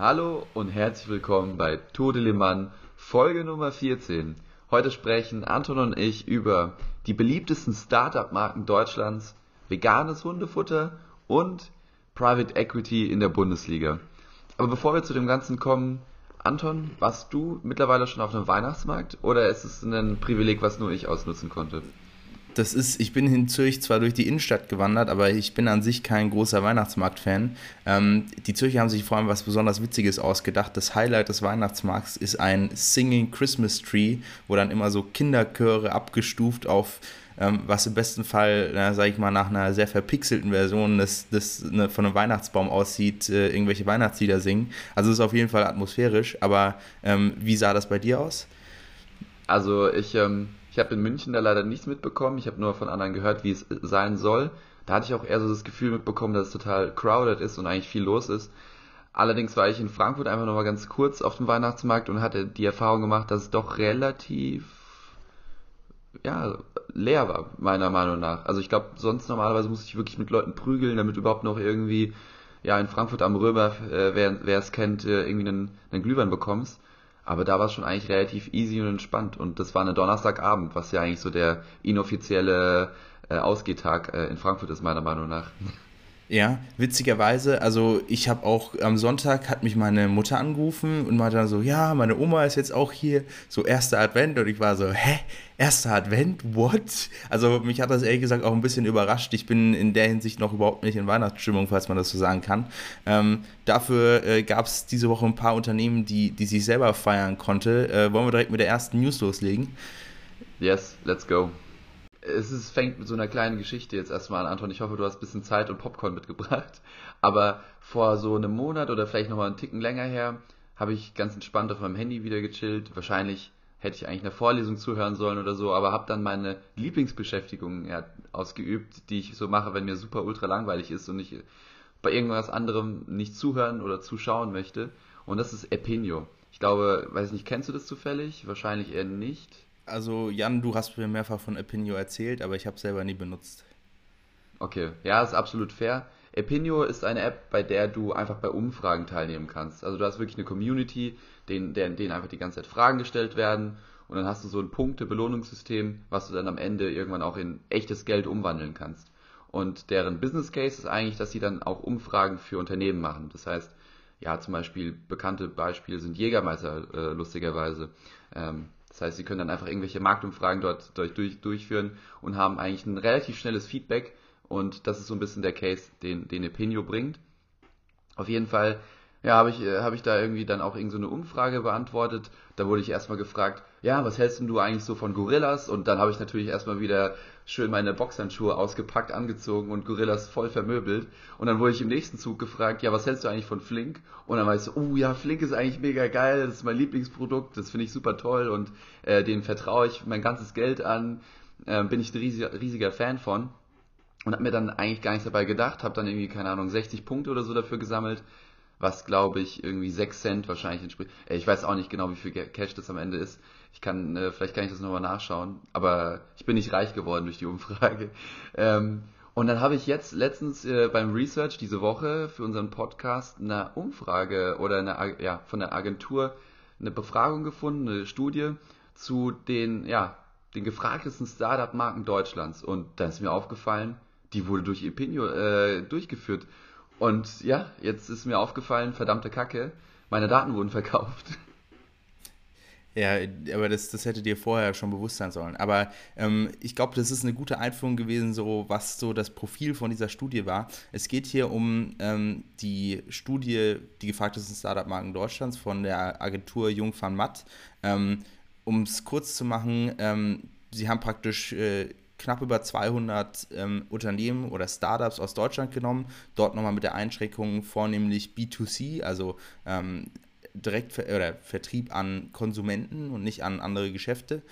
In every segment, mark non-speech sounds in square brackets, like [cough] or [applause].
Hallo und herzlich willkommen bei Tour de Liman, Folge Nummer 14. Heute sprechen Anton und ich über die beliebtesten Startup-Marken Deutschlands, veganes Hundefutter und Private Equity in der Bundesliga. Aber bevor wir zu dem Ganzen kommen, Anton, warst du mittlerweile schon auf einem Weihnachtsmarkt oder ist es ein Privileg, was nur ich ausnutzen konnte? Das ist, ich bin in Zürich zwar durch die Innenstadt gewandert, aber ich bin an sich kein großer Weihnachtsmarkt-Fan. Ähm, die Zürcher haben sich vor allem was besonders Witziges ausgedacht. Das Highlight des Weihnachtsmarkts ist ein Singing Christmas Tree, wo dann immer so Kinderchöre abgestuft auf ähm, was im besten Fall, na, sag ich mal, nach einer sehr verpixelten Version des, des, ne, von einem Weihnachtsbaum aussieht, äh, irgendwelche Weihnachtslieder singen. Also es ist auf jeden Fall atmosphärisch, aber ähm, wie sah das bei dir aus? Also ich, ähm, ich habe in München da leider nichts mitbekommen, ich habe nur von anderen gehört, wie es sein soll. Da hatte ich auch eher so das Gefühl mitbekommen, dass es total crowded ist und eigentlich viel los ist. Allerdings war ich in Frankfurt einfach nochmal ganz kurz auf dem Weihnachtsmarkt und hatte die Erfahrung gemacht, dass es doch relativ ja, leer war, meiner Meinung nach. Also ich glaube, sonst normalerweise muss ich wirklich mit Leuten prügeln, damit überhaupt noch irgendwie, ja, in Frankfurt am Römer, äh, wer es kennt, äh, irgendwie einen, einen Glühwein bekommst. Aber da war es schon eigentlich relativ easy und entspannt. Und das war eine Donnerstagabend, was ja eigentlich so der inoffizielle äh, Ausgehtag äh, in Frankfurt ist, meiner Meinung nach. Ja, witzigerweise, also ich habe auch am Sonntag hat mich meine Mutter angerufen und meinte dann so, ja, meine Oma ist jetzt auch hier, so erster Advent und ich war so, hä, erster Advent, what? Also mich hat das ehrlich gesagt auch ein bisschen überrascht. Ich bin in der Hinsicht noch überhaupt nicht in Weihnachtsstimmung, falls man das so sagen kann. Ähm, dafür äh, gab es diese Woche ein paar Unternehmen, die, die sich selber feiern konnte. Äh, wollen wir direkt mit der ersten News loslegen? Yes, let's go es ist, fängt mit so einer kleinen Geschichte jetzt erstmal an, Anton. Ich hoffe, du hast ein bisschen Zeit und Popcorn mitgebracht. [laughs] Aber vor so einem Monat oder vielleicht nochmal einen Ticken länger her, habe ich ganz entspannt auf meinem Handy wieder gechillt. Wahrscheinlich hätte ich eigentlich eine Vorlesung zuhören sollen oder so, aber habe dann meine Lieblingsbeschäftigung ja, ausgeübt, die ich so mache, wenn mir super ultra langweilig ist und ich bei irgendwas anderem nicht zuhören oder zuschauen möchte. Und das ist Epinio. Ich glaube, weiß ich nicht, kennst du das zufällig? Wahrscheinlich eher nicht. Also Jan, du hast mir mehrfach von Epinio erzählt, aber ich habe es selber nie benutzt. Okay, ja, ist absolut fair. Epinio ist eine App, bei der du einfach bei Umfragen teilnehmen kannst. Also du hast wirklich eine Community, denen, denen, einfach die ganze Zeit Fragen gestellt werden und dann hast du so ein Punkte-Belohnungssystem, was du dann am Ende irgendwann auch in echtes Geld umwandeln kannst. Und deren Business Case ist eigentlich, dass sie dann auch Umfragen für Unternehmen machen. Das heißt, ja, zum Beispiel bekannte Beispiele sind Jägermeister, äh, lustigerweise. Ähm, das heißt, sie können dann einfach irgendwelche Marktumfragen dort durch, durchführen und haben eigentlich ein relativ schnelles Feedback und das ist so ein bisschen der Case, den, den Epinio bringt. Auf jeden Fall ja, habe ich, äh, hab ich da irgendwie dann auch irgendeine so Umfrage beantwortet. Da wurde ich erstmal gefragt, ja, was hältst denn du eigentlich so von Gorillas? Und dann habe ich natürlich erstmal wieder schön meine Boxhandschuhe ausgepackt, angezogen und Gorillas voll vermöbelt. Und dann wurde ich im nächsten Zug gefragt, ja, was hältst du eigentlich von Flink? Und dann war ich so, oh ja, Flink ist eigentlich mega geil, das ist mein Lieblingsprodukt, das finde ich super toll und äh, denen vertraue ich mein ganzes Geld an, äh, bin ich ein riesiger, riesiger Fan von. Und habe mir dann eigentlich gar nichts dabei gedacht, habe dann irgendwie, keine Ahnung, 60 Punkte oder so dafür gesammelt was glaube ich irgendwie 6 Cent wahrscheinlich entspricht. Ich weiß auch nicht genau, wie viel Cash das am Ende ist. Ich kann, äh, vielleicht kann ich das nochmal nachschauen, aber ich bin nicht reich geworden durch die Umfrage. [laughs] Ähm, und dann habe ich jetzt letztens äh, beim Research diese Woche für unseren Podcast eine Umfrage oder eine, ja, von der Agentur eine Befragung gefunden, eine Studie zu den, ja, den gefragtesten Startup-Marken Deutschlands. Und da ist mir aufgefallen, die wurde durch Epinio äh, durchgeführt. Und ja, jetzt ist mir aufgefallen, verdammte Kacke, meine Daten wurden verkauft. Ja, aber das, das hätte dir vorher schon bewusst sein sollen. Aber ähm, ich glaube, das ist eine gute Einführung gewesen, so was so das Profil von dieser Studie war. Es geht hier um ähm, die Studie, die gefragtesten Startup-Marken Deutschlands von der Agentur Jung van Matt. Ähm, um es kurz zu machen, ähm, sie haben praktisch äh, knapp über 200 ähm, Unternehmen oder Startups aus Deutschland genommen, dort nochmal mit der Einschränkung vornehmlich B2C, also ähm, direkt oder Vertrieb an Konsumenten und nicht an andere Geschäfte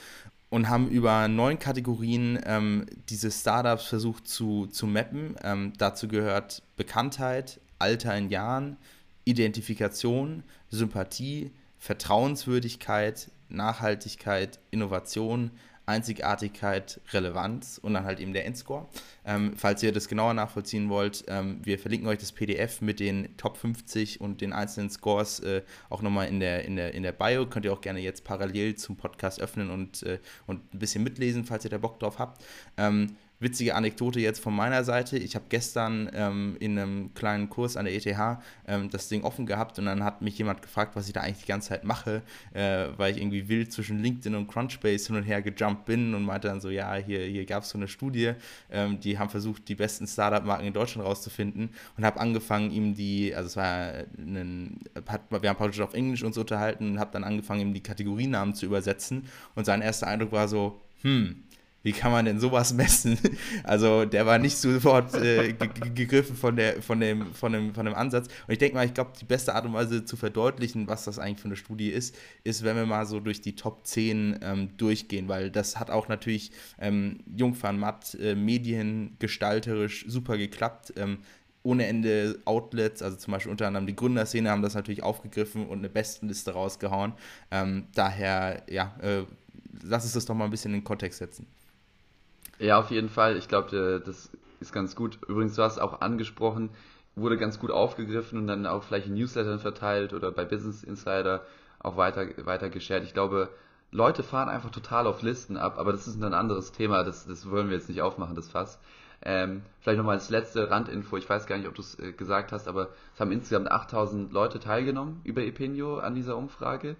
und haben über neun Kategorien ähm, diese Startups versucht zu, zu mappen. Ähm, dazu gehört Bekanntheit, Alter in Jahren, Identifikation, Sympathie, Vertrauenswürdigkeit, Nachhaltigkeit, Innovation, Einzigartigkeit, Relevanz und dann halt eben der Endscore. Ähm, falls ihr das genauer nachvollziehen wollt, ähm, wir verlinken euch das PDF mit den Top 50 und den einzelnen Scores äh, auch nochmal in der, in, der, in der Bio. Könnt ihr auch gerne jetzt parallel zum Podcast öffnen und, äh, und ein bisschen mitlesen, falls ihr da Bock drauf habt. Ähm, witzige Anekdote jetzt von meiner Seite. Ich habe gestern ähm, in einem kleinen Kurs an der ETH ähm, das Ding offen gehabt und dann hat mich jemand gefragt, was ich da eigentlich die ganze Zeit mache, äh, weil ich irgendwie wild zwischen LinkedIn und Crunchbase hin und her gejumpt bin und meinte dann so, ja, hier, hier gab es so eine Studie, ähm, die haben versucht, die besten Startup-Marken in Deutschland rauszufinden und habe angefangen, ihm die, also es war ein, hat, wir haben praktisch auf Englisch uns unterhalten und habe dann angefangen, ihm die Kategorienamen zu übersetzen und sein erster Eindruck war so, hm, wie kann man denn sowas messen? [laughs] Also der war nicht sofort äh, gegriffen von, der, von, dem, von, dem, von dem Ansatz. Und ich denke mal, ich glaube, die beste Art und Weise zu verdeutlichen, was das eigentlich für eine Studie ist, ist, wenn wir mal so durch die Top 10 ähm, durchgehen, weil das hat auch natürlich ähm, Jungfern Matt äh, mediengestalterisch super geklappt. Ähm, ohne Ende Outlets, also zum Beispiel unter anderem die Gründerszene haben das natürlich aufgegriffen und eine Bestenliste rausgehauen. Ähm, daher, ja, äh, lass uns das doch mal ein bisschen in den Kontext setzen. Ja, auf jeden Fall. Ich glaube, das ist ganz gut. Übrigens, du hast auch angesprochen, wurde ganz gut aufgegriffen und dann auch vielleicht in Newslettern verteilt oder bei Business Insider auch weiter, weiter geshared. Ich glaube, Leute fahren einfach total auf Listen ab, aber das ist ein anderes Thema, das, das wollen wir jetzt nicht aufmachen, das Fass. Ähm, vielleicht nochmal als letzte Randinfo, ich weiß gar nicht, ob du es äh, gesagt hast, aber es haben insgesamt 8000 Leute teilgenommen über Epenio an dieser Umfrage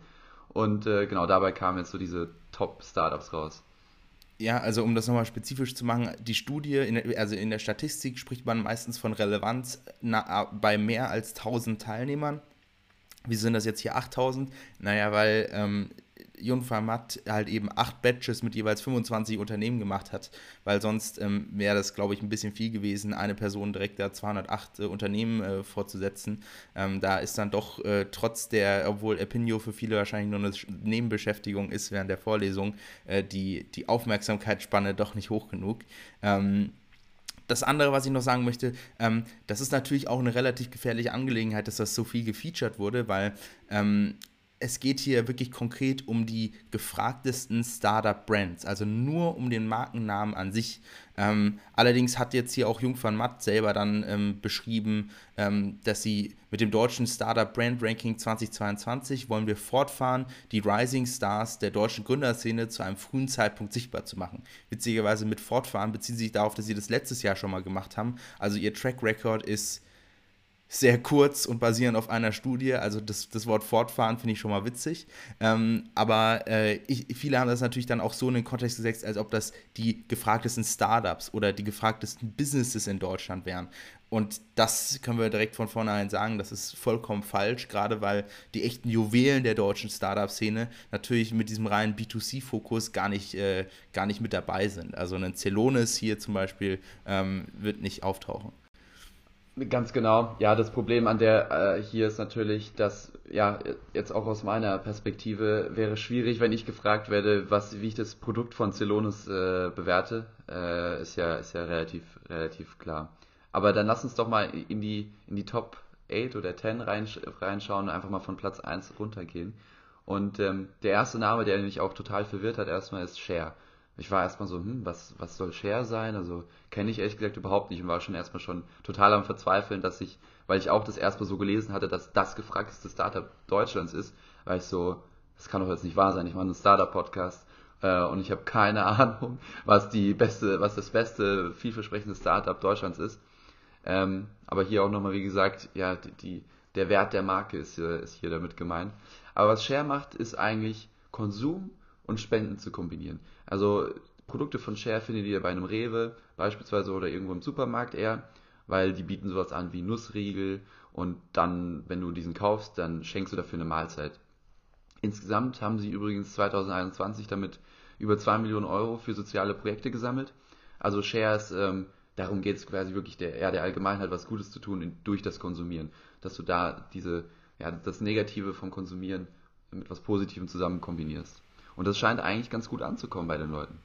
und äh, genau dabei kamen jetzt so diese Top-Startups raus. Ja, also um das nochmal spezifisch zu machen, die Studie, in also in der Statistik spricht man meistens von Relevanz na, bei mehr als 1000 Teilnehmern. Wie sind das jetzt hier 8000? Naja, weil ähm, Junfarmat halt eben acht Batches mit jeweils 25 Unternehmen gemacht hat, weil sonst ähm, wäre das, glaube ich, ein bisschen viel gewesen, eine Person direkt da 208 äh, Unternehmen äh, vorzusetzen. Ähm, da ist dann doch äh, trotz der, obwohl Epinio für viele wahrscheinlich nur eine Nebenbeschäftigung ist während der Vorlesung, äh, die, die Aufmerksamkeitsspanne doch nicht hoch genug. Ähm, das andere, was ich noch sagen möchte, ähm, das ist natürlich auch eine relativ gefährliche Angelegenheit, dass das so viel gefeatured wurde, weil ähm, es geht hier wirklich konkret um die gefragtesten Startup-Brands, also nur um den Markennamen an sich. Ähm, allerdings hat jetzt hier auch Jung van Matt selber dann ähm, beschrieben, ähm, dass sie mit dem deutschen Startup Brand Ranking 2022 wollen wir fortfahren, die Rising Stars der deutschen Gründerszene zu einem frühen Zeitpunkt sichtbar zu machen. Witzigerweise mit fortfahren beziehen sie sich darauf, dass sie das letztes Jahr schon mal gemacht haben. Also ihr Track Record ist sehr kurz und basierend auf einer Studie. Also das, das Wort fortfahren finde ich schon mal witzig. Ähm, aber äh, ich, viele haben das natürlich dann auch so in den Kontext gesetzt, als ob das die gefragtesten Startups oder die gefragtesten Businesses in Deutschland wären. Und das können wir direkt von vornherein sagen, das ist vollkommen falsch, gerade weil die echten Juwelen der deutschen Startup-Szene natürlich mit diesem reinen B2C-Fokus gar, nicht, äh, gar nicht mit dabei sind. Also ein Celonis hier zum Beispiel ähm, wird nicht auftauchen. Ganz genau. Ja, das Problem an der äh, hier ist natürlich, dass ja jetzt auch aus meiner Perspektive wäre schwierig, wenn ich gefragt werde, was wie ich das Produkt von Celonis äh, bewerte, äh, ist ja ist ja relativ relativ klar. Aber dann lass uns doch mal in die in die Top 8 oder 10 reinsch reinschauen und einfach mal von Platz 1 runtergehen. Und ähm, der erste Name, der mich auch total verwirrt hat, erstmal ist Share ich war erstmal so, hm, was, was soll Share sein? Also kenne ich ehrlich gesagt überhaupt nicht und war schon erstmal schon total am Verzweifeln, dass ich, weil ich auch das erstmal so gelesen hatte, dass das gefragteste Startup Deutschlands ist, weil ich so, das kann doch jetzt nicht wahr sein, ich mache einen Startup-Podcast äh, und ich habe keine [laughs] Ahnung, was die beste, was das beste, vielversprechende Startup Deutschlands ist. Ähm, aber hier auch nochmal, wie gesagt, ja, die, die, der Wert der Marke ist, ist hier damit gemeint. Aber was Share macht, ist eigentlich Konsum und Spenden zu kombinieren. Also Produkte von Share findet ihr bei einem Rewe beispielsweise oder irgendwo im Supermarkt eher, weil die bieten sowas an wie Nussriegel und dann, wenn du diesen kaufst, dann schenkst du dafür eine Mahlzeit. Insgesamt haben sie übrigens 2021 damit über 2 Millionen Euro für soziale Projekte gesammelt. Also Shares, ähm, darum geht es quasi wirklich der, eher der Allgemeinheit was Gutes zu tun durch das Konsumieren. Dass du da diese, ja, das Negative vom Konsumieren mit was Positivem zusammen kombinierst. Und das scheint eigentlich ganz gut anzukommen bei den Leuten.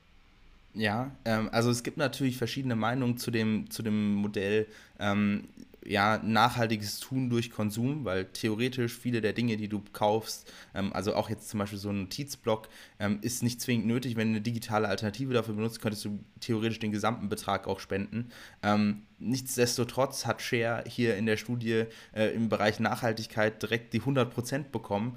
Ja, ähm, also es gibt natürlich verschiedene Meinungen zu dem, zu dem Modell. Ähm, ja, nachhaltiges Tun durch Konsum, weil theoretisch viele der Dinge, die du kaufst, ähm, also auch jetzt zum Beispiel so ein Notizblock, ähm, ist nicht zwingend nötig. Wenn du eine digitale Alternative dafür benutzt, könntest du theoretisch den gesamten Betrag auch spenden. Ähm, nichtsdestotrotz hat Share hier in der Studie äh, im Bereich Nachhaltigkeit direkt die 100% bekommen.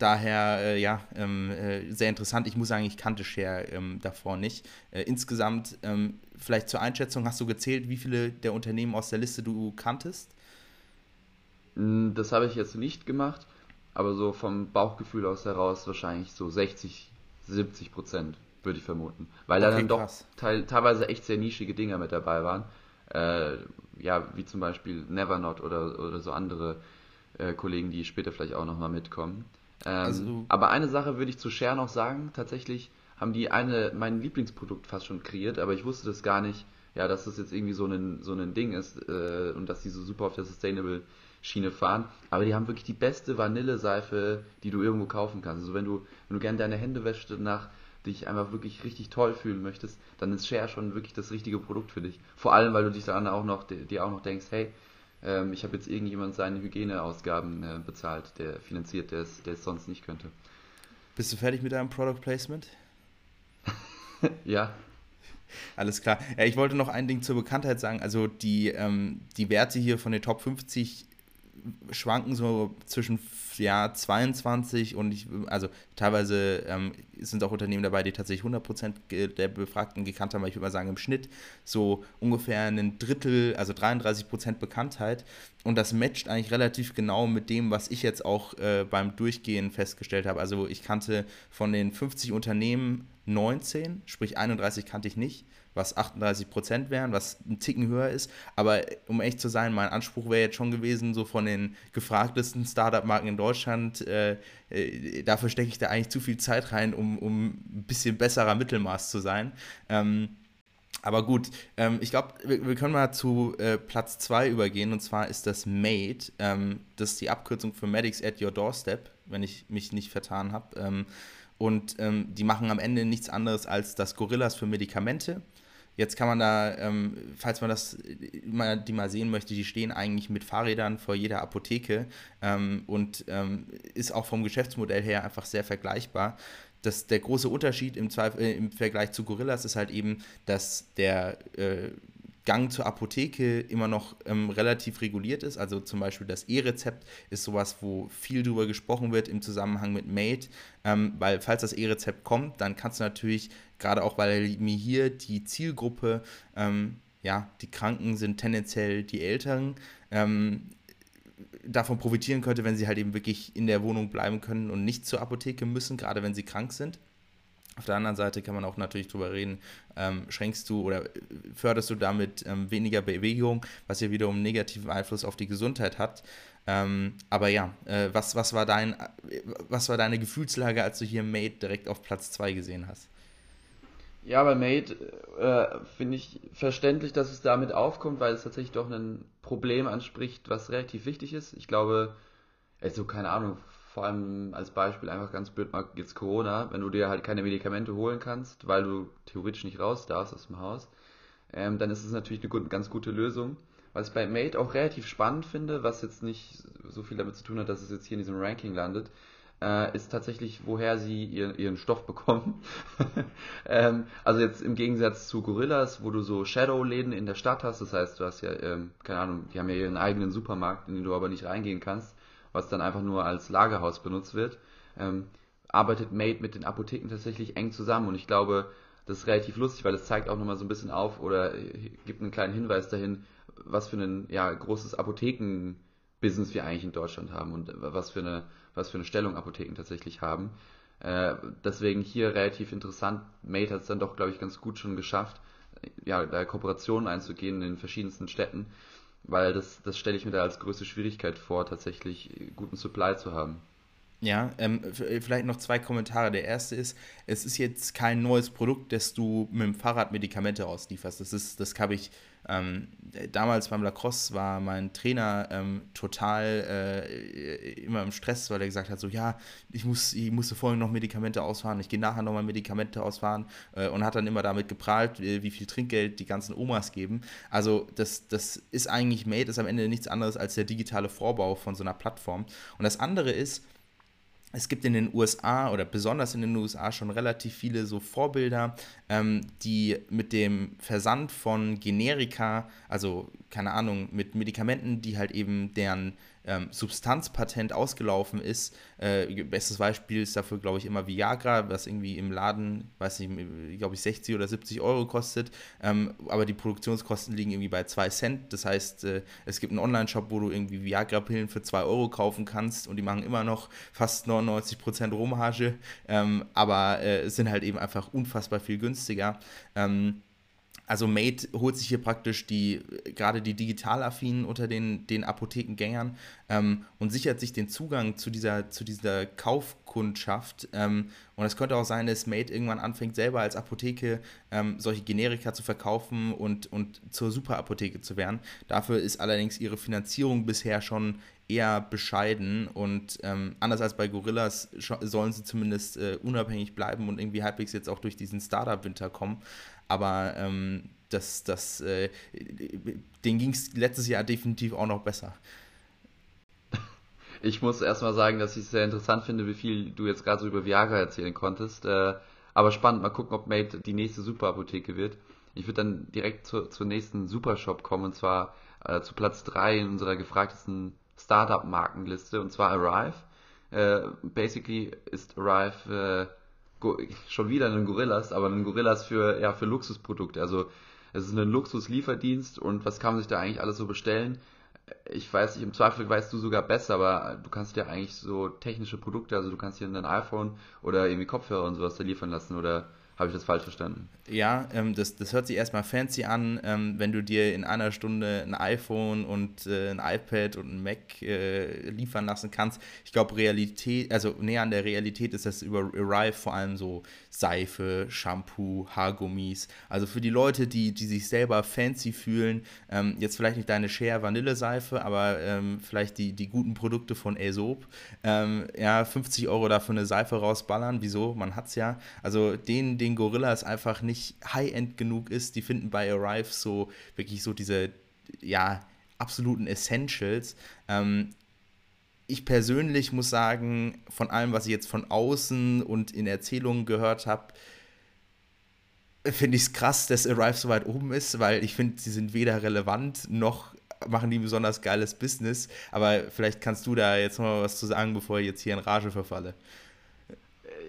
Daher, äh, ja, ähm, äh, sehr interessant. Ich muss sagen, ich kannte Share ähm, davor nicht. Äh, insgesamt, ähm, vielleicht zur Einschätzung, hast du gezählt, wie viele der Unternehmen aus der Liste du kanntest? Hm, das habe ich jetzt nicht gemacht, aber so vom Bauchgefühl aus heraus wahrscheinlich so 60, 70 Prozent, würde ich vermuten. Weil okay, da dann doch teil, teilweise echt sehr nischige Dinger mit dabei waren. Äh, ja, wie zum Beispiel Nevernot oder, oder so andere äh, Kollegen, die später vielleicht auch nochmal mitkommen. Ähm, also, aber eine Sache würde ich zu Share noch sagen. Tatsächlich haben die eine, mein Lieblingsprodukt fast schon kreiert, aber ich wusste das gar nicht, ja, dass das jetzt irgendwie so ein, so ein Ding ist äh, und dass die so super auf der Sustainable Schiene fahren. Aber die haben wirklich die beste Vanilleseife, die du irgendwo kaufen kannst. Also wenn du, wenn du gerne deine Hände wäschst nach dich einfach wirklich richtig toll fühlen möchtest, dann ist Share schon wirklich das richtige Produkt für dich. Vor allem, weil du dich dann auch noch, dir auch noch denkst, hey, ähm, ich habe jetzt irgendjemand seine Hygieneausgaben äh, bezahlt, der finanziert, der es, der es sonst nicht könnte. Bist du fertig mit deinem Product Placement? [laughs] ja. Alles klar. Ja, ich wollte noch ein Ding zur Bekanntheit sagen. Also die, ähm, die Werte hier von den Top 50 schwanken so zwischen ja, 22 und ich, also teilweise ähm, sind auch Unternehmen dabei, die tatsächlich 100% der Befragten gekannt haben, aber ich würde mal sagen im Schnitt so ungefähr ein Drittel, also 33% Bekanntheit und das matcht eigentlich relativ genau mit dem, was ich jetzt auch äh, beim Durchgehen festgestellt habe. Also ich kannte von den 50 Unternehmen 19, sprich 31 kannte ich nicht was 38 Prozent wären, was ein Ticken höher ist. Aber um echt zu sein, mein Anspruch wäre jetzt schon gewesen, so von den gefragtesten Startup-Marken in Deutschland, äh, äh, dafür stecke ich da eigentlich zu viel Zeit rein, um, um ein bisschen besserer Mittelmaß zu sein. Ähm, aber gut, ähm, ich glaube, wir, wir, können mal zu äh, Platz 2 übergehen und zwar ist das MADE. Ähm, das ist die Abkürzung für Medics at Your Doorstep, wenn ich mich nicht vertan habe. Ähm, und ähm, die machen am Ende nichts anderes als das Gorillas für Medikamente. Jetzt kann man da, ähm, falls man das mal, die mal sehen möchte, die stehen eigentlich mit Fahrrädern vor jeder Apotheke ähm, und ähm, ist auch vom Geschäftsmodell her einfach sehr vergleichbar. Das, der große Unterschied im, Zweifel, äh, im Vergleich zu Gorillas ist halt eben, dass der äh, Gang zur Apotheke immer noch ähm, relativ reguliert ist. Also zum Beispiel das E-Rezept ist sowas, wo viel drüber gesprochen wird im Zusammenhang mit Made, ähm, weil falls das E-Rezept kommt, dann kannst du natürlich, gerade auch weil mir hier die Zielgruppe, ähm, ja, die Kranken sind tendenziell die Eltern, ähm, davon profitieren könnte, wenn sie halt eben wirklich in der Wohnung bleiben können und nicht zur Apotheke müssen, gerade wenn sie krank sind. Auf der anderen Seite kann man auch natürlich darüber reden, ähm, schränkst du oder förderst du damit ähm, weniger Bewegung, was ja wiederum negativen Einfluss auf die Gesundheit hat. Ähm, aber ja, äh, was, was, war dein, was war deine Gefühlslage, als du hier Made direkt auf Platz 2 gesehen hast? Ja, bei Made äh, finde ich verständlich, dass es damit aufkommt, weil es tatsächlich doch ein Problem anspricht, was relativ wichtig ist. Ich glaube, also keine Ahnung, vor allem als Beispiel einfach ganz blöd mal jetzt Corona, wenn du dir halt keine Medikamente holen kannst, weil du theoretisch nicht raus darfst aus dem Haus, ähm, dann ist es natürlich eine gut, ganz gute Lösung. Was ich bei Mate auch relativ spannend finde, was jetzt nicht so viel damit zu tun hat, dass es jetzt hier in diesem Ranking landet, äh, ist tatsächlich, woher sie ihren, ihren Stoff bekommen. [laughs] ähm, also jetzt im Gegensatz zu Gorillas, wo du so Shadow-Läden in der Stadt hast, das heißt, du hast ja, ähm, keine Ahnung, die haben ja ihren eigenen Supermarkt, in den du aber nicht reingehen kannst, was dann einfach nur als Lagerhaus benutzt wird, ähm, arbeitet Made mit den Apotheken tatsächlich eng zusammen und ich glaube, das ist relativ lustig, weil es zeigt auch nochmal so ein bisschen auf oder gibt einen kleinen Hinweis dahin, was für ein ja, großes Apothekenbusiness wir eigentlich in Deutschland haben und was für eine, was für eine Stellung Apotheken tatsächlich haben. Äh, deswegen hier relativ interessant. Made hat es dann doch, glaube ich, ganz gut schon geschafft, ja, da Kooperationen einzugehen in den verschiedensten Städten weil das, das stelle ich mir da als größte Schwierigkeit vor, tatsächlich guten Supply zu haben. Ja, ähm, vielleicht noch zwei Kommentare. Der erste ist, es ist jetzt kein neues Produkt, dass du mit dem Fahrrad Medikamente auslieferst. Das ist, das habe ich ähm, damals beim Lacrosse war mein Trainer ähm, total äh, immer im Stress, weil er gesagt hat, so ja, ich muss, ich musste vorhin noch Medikamente ausfahren, ich gehe nachher nochmal Medikamente ausfahren äh, und hat dann immer damit geprahlt, äh, wie viel Trinkgeld die ganzen Omas geben. Also das, das ist eigentlich Made, ist am Ende nichts anderes als der digitale Vorbau von so einer Plattform. Und das andere ist, es gibt in den USA oder besonders in den USA schon relativ viele so Vorbilder, ähm, die mit dem Versand von Generika, also keine Ahnung, mit Medikamenten, die halt eben deren ähm, Substanzpatent ausgelaufen ist. Äh, bestes Beispiel ist dafür, glaube ich, immer Viagra, was irgendwie im Laden, weiß nicht, glaube ich, 60 oder 70 Euro kostet. Ähm, aber die Produktionskosten liegen irgendwie bei 2 Cent. Das heißt, äh, es gibt einen Online-Shop, wo du irgendwie Viagra-Pillen für 2 Euro kaufen kannst und die machen immer noch fast 99% Rohmarge. Ähm, aber äh, sind halt eben einfach unfassbar viel günstiger. Ähm, also Made holt sich hier praktisch die, gerade die Digitalaffinen unter den, den Apothekengängern ähm, und sichert sich den Zugang zu dieser, zu dieser Kaufkundschaft. Ähm, und es könnte auch sein, dass Made irgendwann anfängt, selber als Apotheke ähm, solche Generika zu verkaufen und, und zur Superapotheke zu werden. Dafür ist allerdings ihre Finanzierung bisher schon eher bescheiden und ähm, anders als bei Gorillas sollen sie zumindest äh, unabhängig bleiben und irgendwie halbwegs jetzt auch durch diesen Startup-Winter kommen. Aber ähm, das, das, äh, denen ging es letztes Jahr definitiv auch noch besser. Ich muss erstmal sagen, dass ich es sehr interessant finde, wie viel du jetzt gerade so über Viagra erzählen konntest. Äh, aber spannend, mal gucken, ob Mate die nächste Superapotheke wird. Ich würde dann direkt zu, zur nächsten Supershop kommen und zwar äh, zu Platz 3 in unserer gefragtesten Startup-Markenliste und zwar Arrive. Äh, basically ist Arrive äh, schon wieder ein Gorillas, aber ein Gorillas für, ja, für Luxusprodukte. Also es ist ein Luxuslieferdienst und was kann man sich da eigentlich alles so bestellen? Ich weiß nicht, im Zweifel weißt du sogar besser, aber du kannst dir eigentlich so technische Produkte, also du kannst dir ein iPhone oder irgendwie Kopfhörer und sowas da liefern lassen oder habe ich das falsch verstanden? Ja, ähm, das, das hört sich erstmal fancy an, ähm, wenn du dir in einer Stunde ein iPhone und äh, ein iPad und ein Mac äh, liefern lassen kannst. Ich glaube, Realität, also näher an der Realität ist das über Arrive vor allem so Seife, Shampoo, Haargummis. Also für die Leute, die, die sich selber fancy fühlen, ähm, jetzt vielleicht nicht deine Share Vanilleseife, aber ähm, vielleicht die, die guten Produkte von Aesop. Ähm, ja, 50 Euro dafür eine Seife rausballern, wieso? Man hat es ja. Also den, den Gorillas einfach nicht High-End genug ist, die finden bei Arrive so wirklich so diese, ja, absoluten Essentials. Ähm, ich persönlich muss sagen, von allem, was ich jetzt von außen und in Erzählungen gehört habe, finde ich es krass, dass Arrive so weit oben ist, weil ich finde, sie sind weder relevant noch machen die ein besonders geiles Business. Aber vielleicht kannst du da jetzt noch mal was zu sagen, bevor ich jetzt hier in Rage verfalle.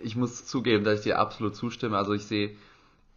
Ich muss zugeben, dass ich dir absolut zustimme. Also ich sehe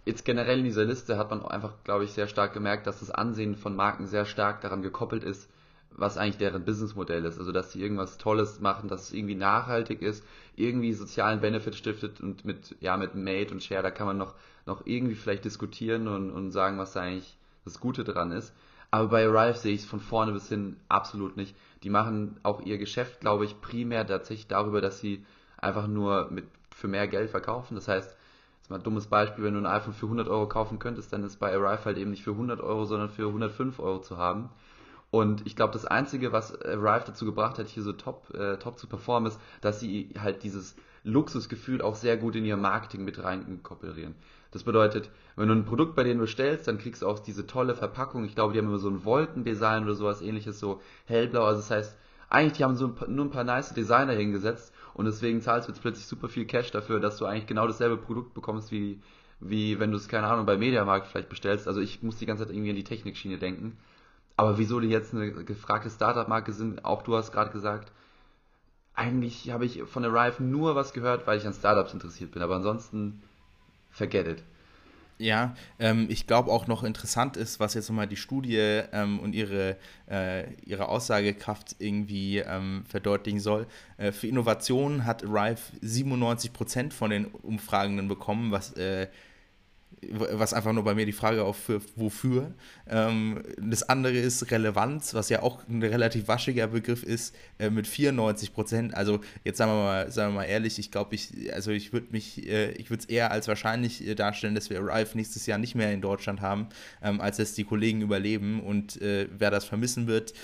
jetzt generell in dieser Liste hat man einfach, glaube ich, sehr stark gemerkt, dass das Ansehen von Marken sehr stark daran gekoppelt ist, was eigentlich deren Businessmodell ist. Also, dass sie irgendwas Tolles machen, dass es irgendwie nachhaltig ist, irgendwie sozialen Benefit stiftet und mit, ja, mit Made und Share, da kann man noch, noch irgendwie vielleicht diskutieren und, und sagen, was da eigentlich das Gute dran ist. Aber bei Arrive sehe ich es von vorne bis hin absolut nicht. Die machen auch ihr Geschäft, glaube ich, primär tatsächlich darüber, dass sie einfach nur mit, für mehr Geld verkaufen. Das heißt, jetzt mal ein dummes Beispiel, wenn du ein iPhone für 100 Euro kaufen könntest, dann ist bei Arrive halt eben nicht für 100 Euro, sondern für 105 Euro zu haben. Und ich glaube, das Einzige, was Arrive dazu gebracht hat, hier so top, äh, top zu performen, ist, dass sie halt dieses Luxusgefühl auch sehr gut in ihr Marketing mit reinkoppelieren. Das bedeutet, wenn du ein Produkt bei denen bestellst, dann kriegst du auch diese tolle Verpackung. Ich glaube, die haben immer so ein Wolkendesign oder sowas ähnliches, so hellblau. Also das heißt, eigentlich die haben so ein paar, nur ein paar nice Designer hingesetzt und deswegen zahlst du jetzt plötzlich super viel Cash dafür, dass du eigentlich genau dasselbe Produkt bekommst, wie, wie wenn du es, keine Ahnung, bei Mediamarkt vielleicht bestellst. Also ich muss die ganze Zeit irgendwie an die Technikschiene denken. Aber wieso die jetzt eine gefragte Startup-Marke sind, auch du hast gerade gesagt, eigentlich habe ich von Arrive nur was gehört, weil ich an Startups interessiert bin. Aber ansonsten, forget it. Ja, ähm, ich glaube auch noch interessant ist, was jetzt nochmal die Studie ähm, und ihre, äh, ihre Aussagekraft irgendwie ähm, verdeutlichen soll. Äh, für Innovationen hat Arrive 97% von den Umfragenden bekommen, was äh, was einfach nur bei mir die Frage aufwirft, wofür. Ähm, das andere ist Relevanz, was ja auch ein relativ waschiger Begriff ist, äh, mit 94 Prozent. Also jetzt sagen wir mal, sagen wir mal ehrlich, ich glaube, ich, also ich würde mich, äh, ich würde es eher als wahrscheinlich äh, darstellen, dass wir Arrive nächstes Jahr nicht mehr in Deutschland haben, ähm, als dass die Kollegen überleben und äh, wer das vermissen wird,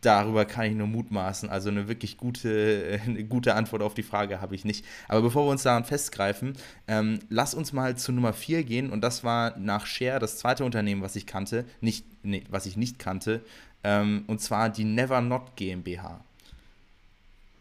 darüber kann ich nur mutmaßen. Also eine wirklich gute, eine gute Antwort auf die Frage habe ich nicht. Aber bevor wir uns daran festgreifen, ähm, lass uns mal zu Nummer 4 gehen. Und das war nach Share das zweite Unternehmen, was ich kannte, nicht, nee, was ich nicht kannte. Ähm, und zwar die Never Not GmbH.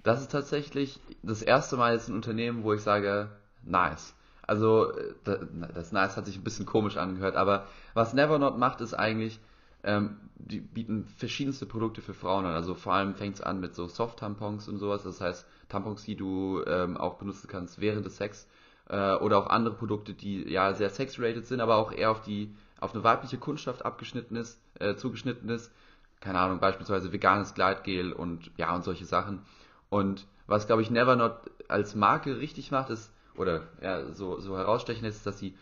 Das ist tatsächlich das erste Mal jetzt ein Unternehmen, wo ich sage, nice. Also, äh, das nice hat sich ein bisschen komisch angehört, aber was Never Not macht, ist eigentlich, ähm, die bieten verschiedenste Produkte für Frauen an. Also vor allem fängt es an mit so Soft-Tampons und sowas. Das heißt, Tampons, die du ähm, auch benutzen kannst während des Sex. Äh, oder auch andere Produkte, die ja sehr sex-rated sind, aber auch eher auf die auf eine weibliche Kundschaft abgeschnitten ist, äh, zugeschnitten ist. Keine Ahnung, beispielsweise veganes Gleitgel und ja und solche Sachen. Und was glaube ich Nevernot als Marke richtig macht, ist, oder ja, so, so herausstechend ist, dass sie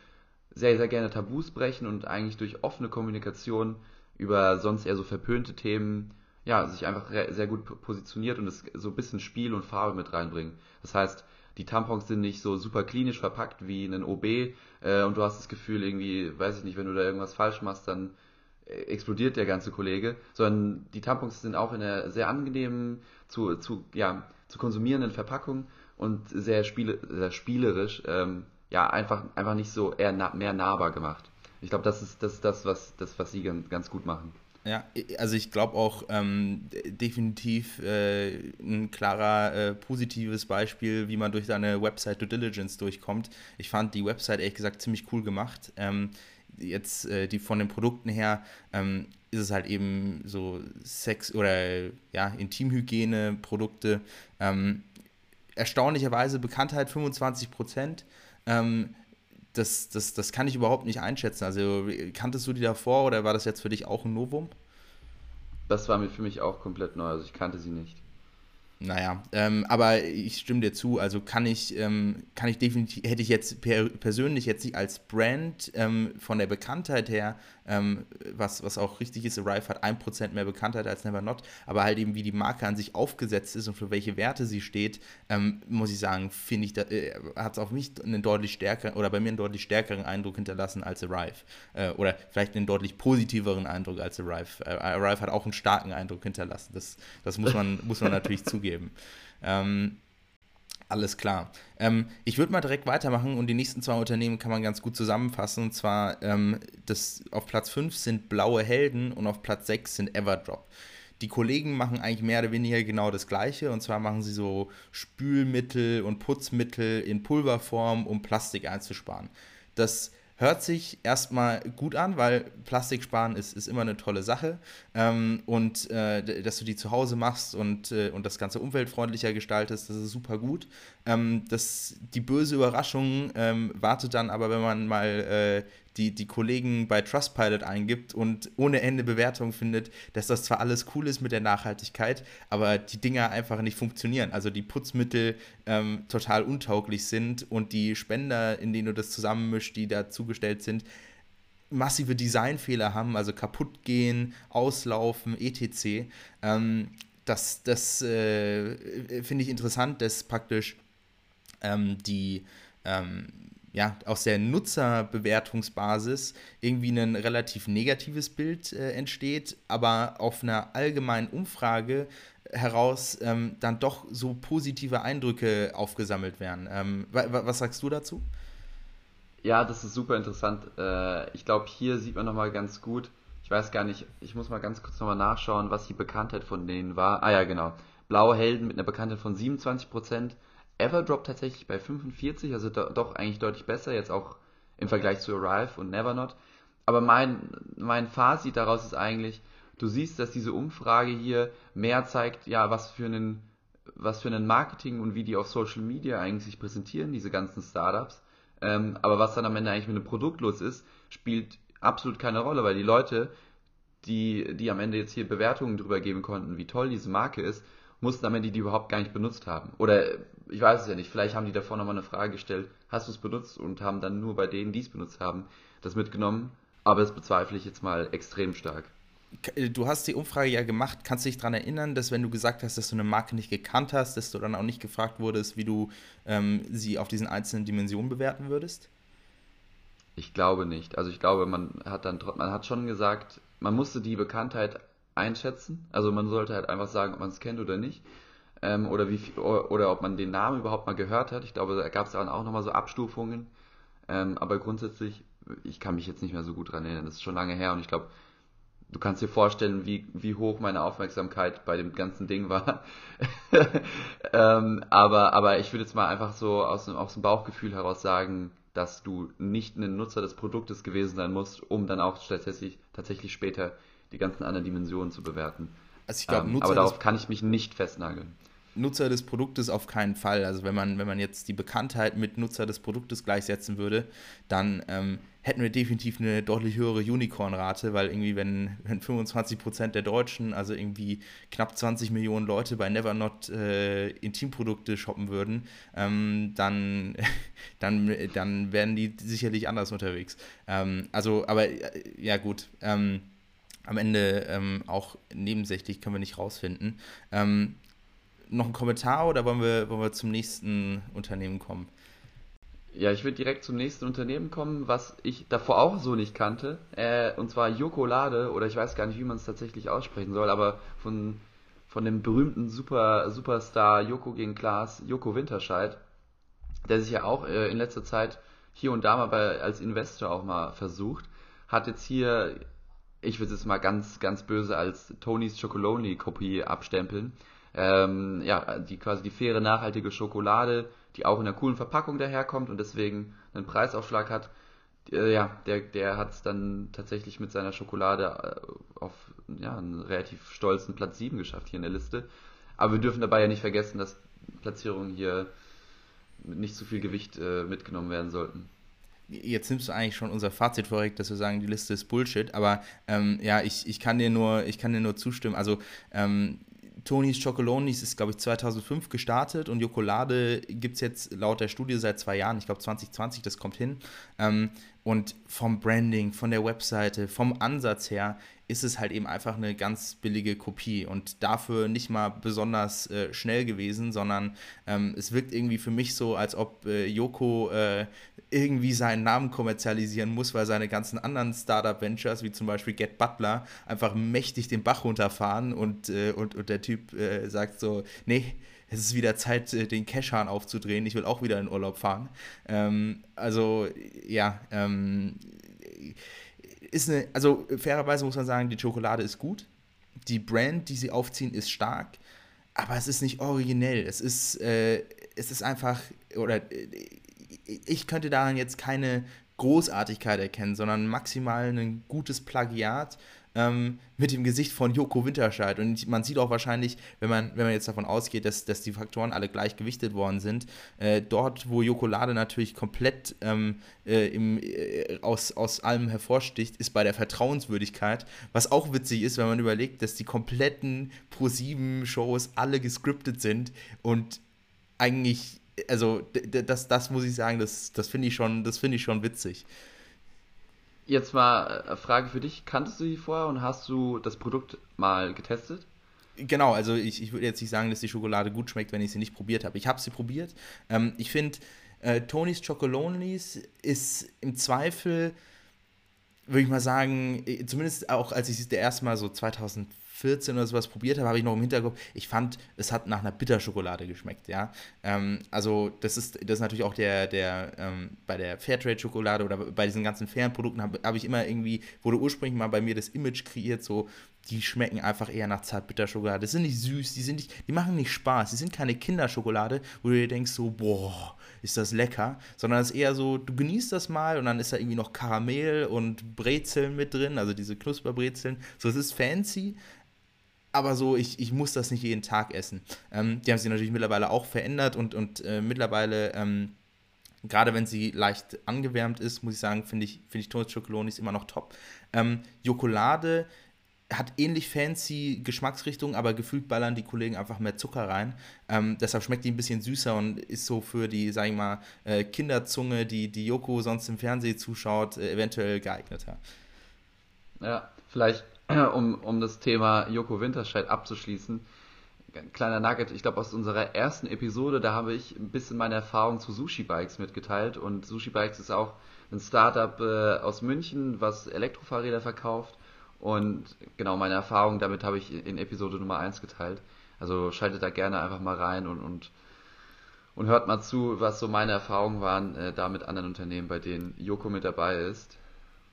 sehr, sehr gerne Tabus brechen und eigentlich durch offene Kommunikation über sonst eher so verpönte Themen ja, sich einfach sehr gut positioniert und es so ein bisschen Spiel und Farbe mit reinbringen. Das heißt, die Tampons sind nicht so super klinisch verpackt wie ein OB äh, und du hast das Gefühl irgendwie, weiß ich nicht, wenn du da irgendwas falsch machst, dann äh, explodiert der ganze Kollege, sondern die Tampons sind auch in einer sehr angenehmen, zu, zu, ja, zu konsumierenden Verpackung und sehr, spiele, sehr spielerisch, ähm, ja, einfach, einfach nicht so eher na, mehr nahbar gemacht. Ich glaube, das ist, das ist das, was, das, was sie ganz, gut machen. Ja, also ich glaube auch ähm, definitiv äh, ein klarer äh, positives Beispiel, wie man durch seine Website Due Diligence durchkommt. Ich fand die Website ehrlich gesagt ziemlich cool gemacht. Ähm, jetzt äh, die von den Produkten her ähm, ist es halt eben so Sex oder ja Intimhygiene Produkte. Ähm, erstaunlicherweise Bekanntheit 25 Prozent. Das, das, das kann ich überhaupt nicht einschätzen. Also kanntest du die davor oder war das jetzt für dich auch ein Novum? Das war für mich auch komplett neu, also ich kannte sie nicht. Naja, ähm, aber ich stimme dir zu, also kann ich, ähm, kann ich definitiv, hätte ich jetzt per, persönlich jetzt nicht als Brand ähm, von der Bekanntheit her ähm, was, was auch richtig ist, Arrive hat 1% mehr Bekanntheit als Never Not, aber halt eben wie die Marke an sich aufgesetzt ist und für welche Werte sie steht, ähm, muss ich sagen, finde ich, äh, hat es auf mich einen deutlich stärkeren oder bei mir einen deutlich stärkeren Eindruck hinterlassen als Arrive. Äh, oder vielleicht einen deutlich positiveren Eindruck als Arrive. Äh, Arrive hat auch einen starken Eindruck hinterlassen. Das, das muss man, muss man natürlich [laughs] zugeben. Ähm, alles klar. Ähm, ich würde mal direkt weitermachen und die nächsten zwei Unternehmen kann man ganz gut zusammenfassen. Und zwar ähm, das, auf Platz 5 sind Blaue Helden und auf Platz 6 sind Everdrop. Die Kollegen machen eigentlich mehr oder weniger genau das Gleiche. Und zwar machen sie so Spülmittel und Putzmittel in Pulverform, um Plastik einzusparen. Das hört sich erstmal gut an, weil Plastik sparen ist, ist immer eine tolle Sache. Ähm, und äh, dass du die zu Hause machst und, äh, und das Ganze umweltfreundlicher gestaltest, das ist super gut. Ähm, das, die böse Überraschung ähm, wartet dann aber, wenn man mal äh, die, die Kollegen bei Trustpilot eingibt und ohne Ende Bewertungen findet, dass das zwar alles cool ist mit der Nachhaltigkeit, aber die Dinger einfach nicht funktionieren. Also die Putzmittel ähm, total untauglich sind und die Spender, in denen du das zusammenmischst, die da zugestellt sind, massive Designfehler haben, also kaputt gehen, auslaufen, etc. Ähm, das das äh, finde ich interessant, dass praktisch ähm, die ähm, ja, aus der Nutzerbewertungsbasis irgendwie ein relativ negatives Bild äh, entsteht, aber auf einer allgemeinen Umfrage heraus ähm, dann doch so positive Eindrücke aufgesammelt werden. Ähm, was sagst du dazu? Ja, das ist super interessant. Äh, ich glaube, hier sieht man nochmal ganz gut, ich weiß gar nicht, ich muss mal ganz kurz nochmal nachschauen, was die Bekanntheit von denen war. Ah ja, genau. Blaue Helden mit einer Bekanntheit von 27 Prozent Everdrop tatsächlich bei 45, also do, doch eigentlich deutlich besser, jetzt auch im Vergleich zu Arrive und Nevernot. Aber mein, mein Fazit daraus ist eigentlich, du siehst, dass diese Umfrage hier mehr zeigt, ja, was für einen, was für einen Marketing und wie die auf Social Media eigentlich sich präsentieren, diese ganzen Startups. Ähm, aber was dann am Ende eigentlich mit einem Produkt los ist, spielt absolut keine Rolle, weil die Leute, die, die am Ende jetzt hier Bewertungen drüber geben konnten, wie toll diese Marke ist, mussten am Ende die überhaupt gar nicht benutzt haben. Oder ich weiß es ja nicht, vielleicht haben die davor nochmal eine Frage gestellt, hast du es benutzt und haben dann nur bei denen, die es benutzt haben, das mitgenommen. Aber das bezweifle ich jetzt mal extrem stark. Äh, du hast die Umfrage ja gemacht. Kannst du dich daran erinnern, dass wenn du gesagt hast, dass du eine Marke nicht gekannt hast, dass du dann auch nicht gefragt wurdest, wie du ähm, sie auf diesen einzelnen Dimensionen bewerten würdest? Ich glaube nicht. Also ich glaube, man hat dann man hat schon gesagt, man musste die Bekanntheit einschätzen. Also man sollte halt einfach sagen, ob man es kennt oder nicht. Ähm, oder wie oder ob man den Namen überhaupt mal gehört hat. Ich glaube, da gab es dann auch nochmal so Abstufungen. Ähm, aber grundsätzlich, ich kann mich jetzt nicht mehr so gut dran erinnern. Das ist schon lange her und ich glaube, du kannst dir vorstellen, wie, wie hoch meine Aufmerksamkeit bei dem ganzen Ding war. [laughs] ähm, aber, aber ich würde jetzt mal einfach so aus, aus dem Bauchgefühl heraus sagen, dass du nicht ein Nutzer des Produktes gewesen sein musst, um dann auch tatsächlich, tatsächlich später die ganzen anderen Dimensionen zu bewerten. Also ich glaube, ähm, aber darauf kann ich mich nicht festnageln. Nutzer des Produktes auf keinen Fall. Also wenn man, wenn man jetzt die Bekanntheit mit Nutzer des Produktes gleichsetzen würde, dann ähm, hätten wir definitiv eine deutlich höhere Unicorn-Rate, weil irgendwie, wenn, wenn 25% der Deutschen, also irgendwie knapp 20 Millionen Leute bei Nevernot äh, Intimprodukte shoppen würden, ähm, dann, [laughs] dann, dann wären die sicherlich anders unterwegs. Ähm, also, aber äh, ja gut, ähm, am Ende ähm, auch nebensächlich können wir nicht rausfinden. Ähm, noch ein Kommentar oder wollen wir, wollen wir zum nächsten Unternehmen kommen? Ja, ich würde direkt zum nächsten Unternehmen kommen, was ich davor auch so nicht kannte. Äh, und zwar Jokolade, oder ich weiß gar nicht, wie man es tatsächlich aussprechen soll, aber von, von dem berühmten Super, Superstar Joko gegen Klaas, Joko Winterscheid, der sich ja auch äh, in letzter Zeit hier und da mal bei, als Investor auch mal versucht, hat jetzt hier, ich würde es mal ganz, ganz böse als Tonys Chocolonely-Kopie abstempeln. Ähm, ja, die quasi die faire, nachhaltige Schokolade die auch in einer coolen Verpackung daherkommt und deswegen einen Preisaufschlag hat. Äh, ja, der, der hat es dann tatsächlich mit seiner Schokolade äh, auf ja, einen relativ stolzen Platz 7 geschafft hier in der Liste. Aber wir dürfen dabei ja nicht vergessen, dass Platzierungen hier mit nicht zu viel Gewicht äh, mitgenommen werden sollten jetzt nimmst du eigentlich schon unser Fazit vorweg, dass wir sagen, die Liste ist Bullshit, aber ähm, ja, ich, ich, kann dir nur, ich kann dir nur zustimmen. Also ähm, Tonys Chocolonis ist, glaube ich, 2005 gestartet und Jokolade gibt es jetzt laut der Studie seit zwei Jahren, ich glaube 2020, das kommt hin. Ähm, und vom Branding, von der Webseite, vom Ansatz her ist es halt eben einfach eine ganz billige Kopie und dafür nicht mal besonders äh, schnell gewesen, sondern ähm, es wirkt irgendwie für mich so, als ob äh, Yoko äh, irgendwie seinen Namen kommerzialisieren muss, weil seine ganzen anderen Startup-Ventures, wie zum Beispiel Get Butler, einfach mächtig den Bach runterfahren und, äh, und, und der Typ äh, sagt so, nee, es ist wieder Zeit, äh, den Cashhahn aufzudrehen, ich will auch wieder in Urlaub fahren. Ähm, also, ja, ähm, ist eine, also fairerweise muss man sagen, die Schokolade ist gut. Die Brand, die sie aufziehen, ist stark, aber es ist nicht originell. Es ist, äh, es ist einfach, oder äh, ich könnte daran jetzt keine Großartigkeit erkennen, sondern maximal ein gutes Plagiat ähm, mit dem Gesicht von Joko Winterscheid. Und man sieht auch wahrscheinlich, wenn man, wenn man jetzt davon ausgeht, dass, dass die Faktoren alle gleich gewichtet worden sind, äh, dort, wo Jokolade natürlich komplett ähm, äh, im, äh, aus, aus allem hervorsticht, ist bei der Vertrauenswürdigkeit. Was auch witzig ist, wenn man überlegt, dass die kompletten Pro-7-Shows alle gescriptet sind und eigentlich also das, das muss ich sagen, das, das finde ich, schon, find ich schon witzig. Jetzt mal eine äh, Frage für dich. Kanntest du die vorher und hast du das Produkt mal getestet? Genau, also ich, ich würde jetzt nicht sagen, dass die Schokolade gut schmeckt, wenn ich sie nicht probiert habe. Ich habe sie probiert. Ähm, ich finde, äh, Tonys Chocolonelys ist im Zweifel, würde ich mal sagen, äh, zumindest auch als ich sie das erste Mal so 2004 14 oder sowas probiert habe, habe ich noch im Hinterkopf, ich fand, es hat nach einer Bitterschokolade geschmeckt, ja. Ähm, also das ist, das ist natürlich auch der, der ähm, bei der Fairtrade-Schokolade oder bei diesen ganzen fairen Produkten habe hab ich immer irgendwie, wurde ursprünglich mal bei mir das Image kreiert, so, die schmecken einfach eher nach Zartbitterschokolade. Die sind nicht süß, die sind nicht, die machen nicht Spaß, die sind keine Kinderschokolade, wo du dir denkst so, boah, ist das lecker, sondern es ist eher so, du genießt das mal und dann ist da irgendwie noch Karamell und Brezeln mit drin, also diese Knusperbrezeln. So, es ist fancy, aber so, ich, ich muss das nicht jeden Tag essen. Ähm, die haben sich natürlich mittlerweile auch verändert und, und äh, mittlerweile, ähm, gerade wenn sie leicht angewärmt ist, muss ich sagen, finde ich, find ich Toast immer noch top. Ähm, Jokolade hat ähnlich fancy Geschmacksrichtung, aber gefühlt ballern die Kollegen einfach mehr Zucker rein. Ähm, deshalb schmeckt die ein bisschen süßer und ist so für die, sag ich mal, äh, Kinderzunge, die, die Joko sonst im Fernsehen zuschaut, äh, eventuell geeigneter. Ja, vielleicht [clears throat] um, um das Thema Joko Winterscheid abzuschließen. Kleiner Nugget, ich glaube aus unserer ersten Episode, da habe ich ein bisschen meine Erfahrung zu Sushi Bikes mitgeteilt und Sushi Bikes ist auch ein Startup äh, aus München, was Elektrofahrräder verkauft und genau meine Erfahrung damit habe ich in Episode Nummer 1 geteilt. Also schaltet da gerne einfach mal rein und, und, und hört mal zu, was so meine Erfahrungen waren äh, da mit anderen Unternehmen, bei denen Joko mit dabei ist.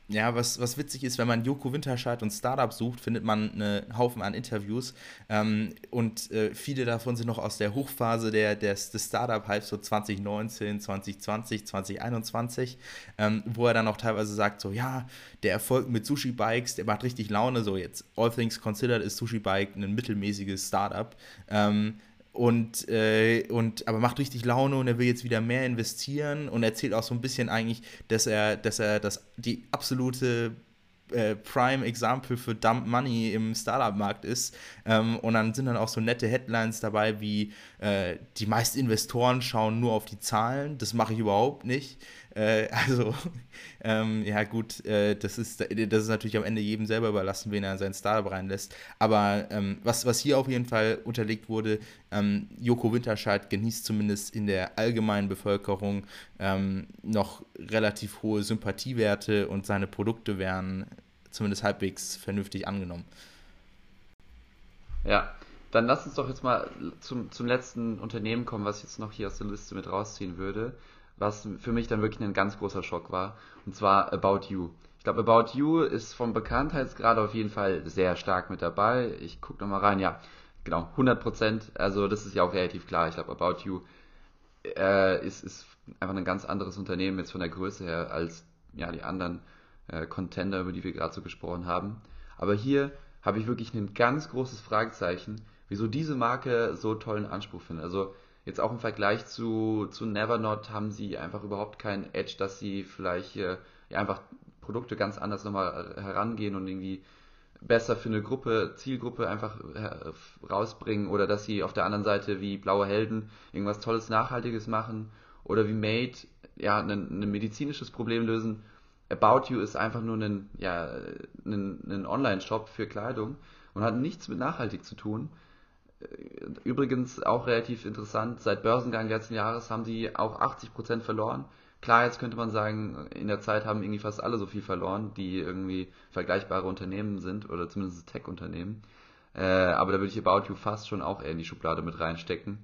Ja, was, was witzig ist, wenn man Joko Winterscheid und Startup sucht, findet man einen Haufen an Interviews. Ähm, und äh, viele davon sind noch aus der Hochphase der, des, des Startup-Hypes, so 2019, 2020, 2021, ähm, wo er dann auch teilweise sagt: so, ja, der Erfolg mit Sushi-Bikes, der macht richtig Laune. So, jetzt, all things considered, ist Sushi-Bike ein mittelmäßiges Startup. Ähm, und, äh, und aber macht richtig Laune und er will jetzt wieder mehr investieren und erzählt auch so ein bisschen eigentlich, dass er, dass er das die absolute äh, Prime Example für Dump Money im Startup-Markt ist. Ähm, und dann sind dann auch so nette Headlines dabei, wie äh, die meisten Investoren schauen nur auf die Zahlen. Das mache ich überhaupt nicht. Äh, [laughs] also, ähm, ja, gut, äh, das, ist, das ist natürlich am Ende jedem selber überlassen, wen er in sein Startup reinlässt. Aber ähm, was, was hier auf jeden Fall unterlegt wurde, ähm, Joko Winterscheid genießt zumindest in der allgemeinen Bevölkerung ähm, noch relativ hohe Sympathiewerte und seine Produkte werden zumindest halbwegs vernünftig angenommen. Ja, dann lass uns doch jetzt mal zum, zum letzten Unternehmen kommen, was ich jetzt noch hier aus der Liste mit rausziehen würde was für mich dann wirklich ein ganz großer Schock war. Und zwar About You. Ich glaube, About You ist vom Bekanntheitsgrad auf jeden Fall sehr stark mit dabei. Ich gucke nochmal rein, ja, genau, 100 Prozent. Also das ist ja auch relativ klar. Ich glaube, About You äh, ist, ist einfach ein ganz anderes Unternehmen jetzt von der Größe her als ja, die anderen äh, Contender, über die wir gerade so gesprochen haben. Aber hier habe ich wirklich ein ganz großes Fragezeichen, wieso diese Marke so tollen Anspruch findet. Also Jetzt auch im Vergleich zu, zu Nevernot haben sie einfach überhaupt keinen Edge, dass sie vielleicht äh, ja, einfach Produkte ganz anders nochmal herangehen und irgendwie besser für eine Gruppe, Zielgruppe einfach äh, rausbringen oder dass sie auf der anderen Seite wie Blaue Helden irgendwas Tolles, Nachhaltiges machen oder wie Made ja ein, ein medizinisches Problem lösen. About You ist einfach nur ein, ja, ein, ein Online-Shop für Kleidung und hat nichts mit nachhaltig zu tun. Übrigens auch relativ interessant, seit Börsengang letzten Jahres haben die auch 80% verloren. Klar, jetzt könnte man sagen, in der Zeit haben irgendwie fast alle so viel verloren, die irgendwie vergleichbare Unternehmen sind oder zumindest Tech-Unternehmen. Äh, aber da würde ich About You fast schon auch eher in die Schublade mit reinstecken.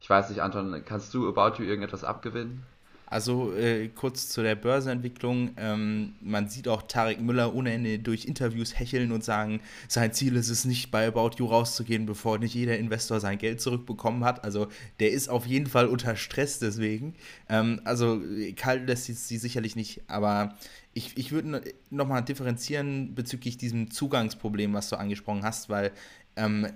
Ich weiß nicht, Anton, kannst du About You irgendetwas abgewinnen? Also äh, kurz zu der Börsenentwicklung. Ähm, man sieht auch Tarek Müller ohne Ende durch Interviews hecheln und sagen, sein Ziel ist es nicht, bei About You rauszugehen, bevor nicht jeder Investor sein Geld zurückbekommen hat. Also der ist auf jeden Fall unter Stress deswegen. Ähm, also kalt lässt sie, sie sicherlich nicht, aber ich, ich würde nochmal differenzieren bezüglich diesem Zugangsproblem, was du angesprochen hast, weil ähm,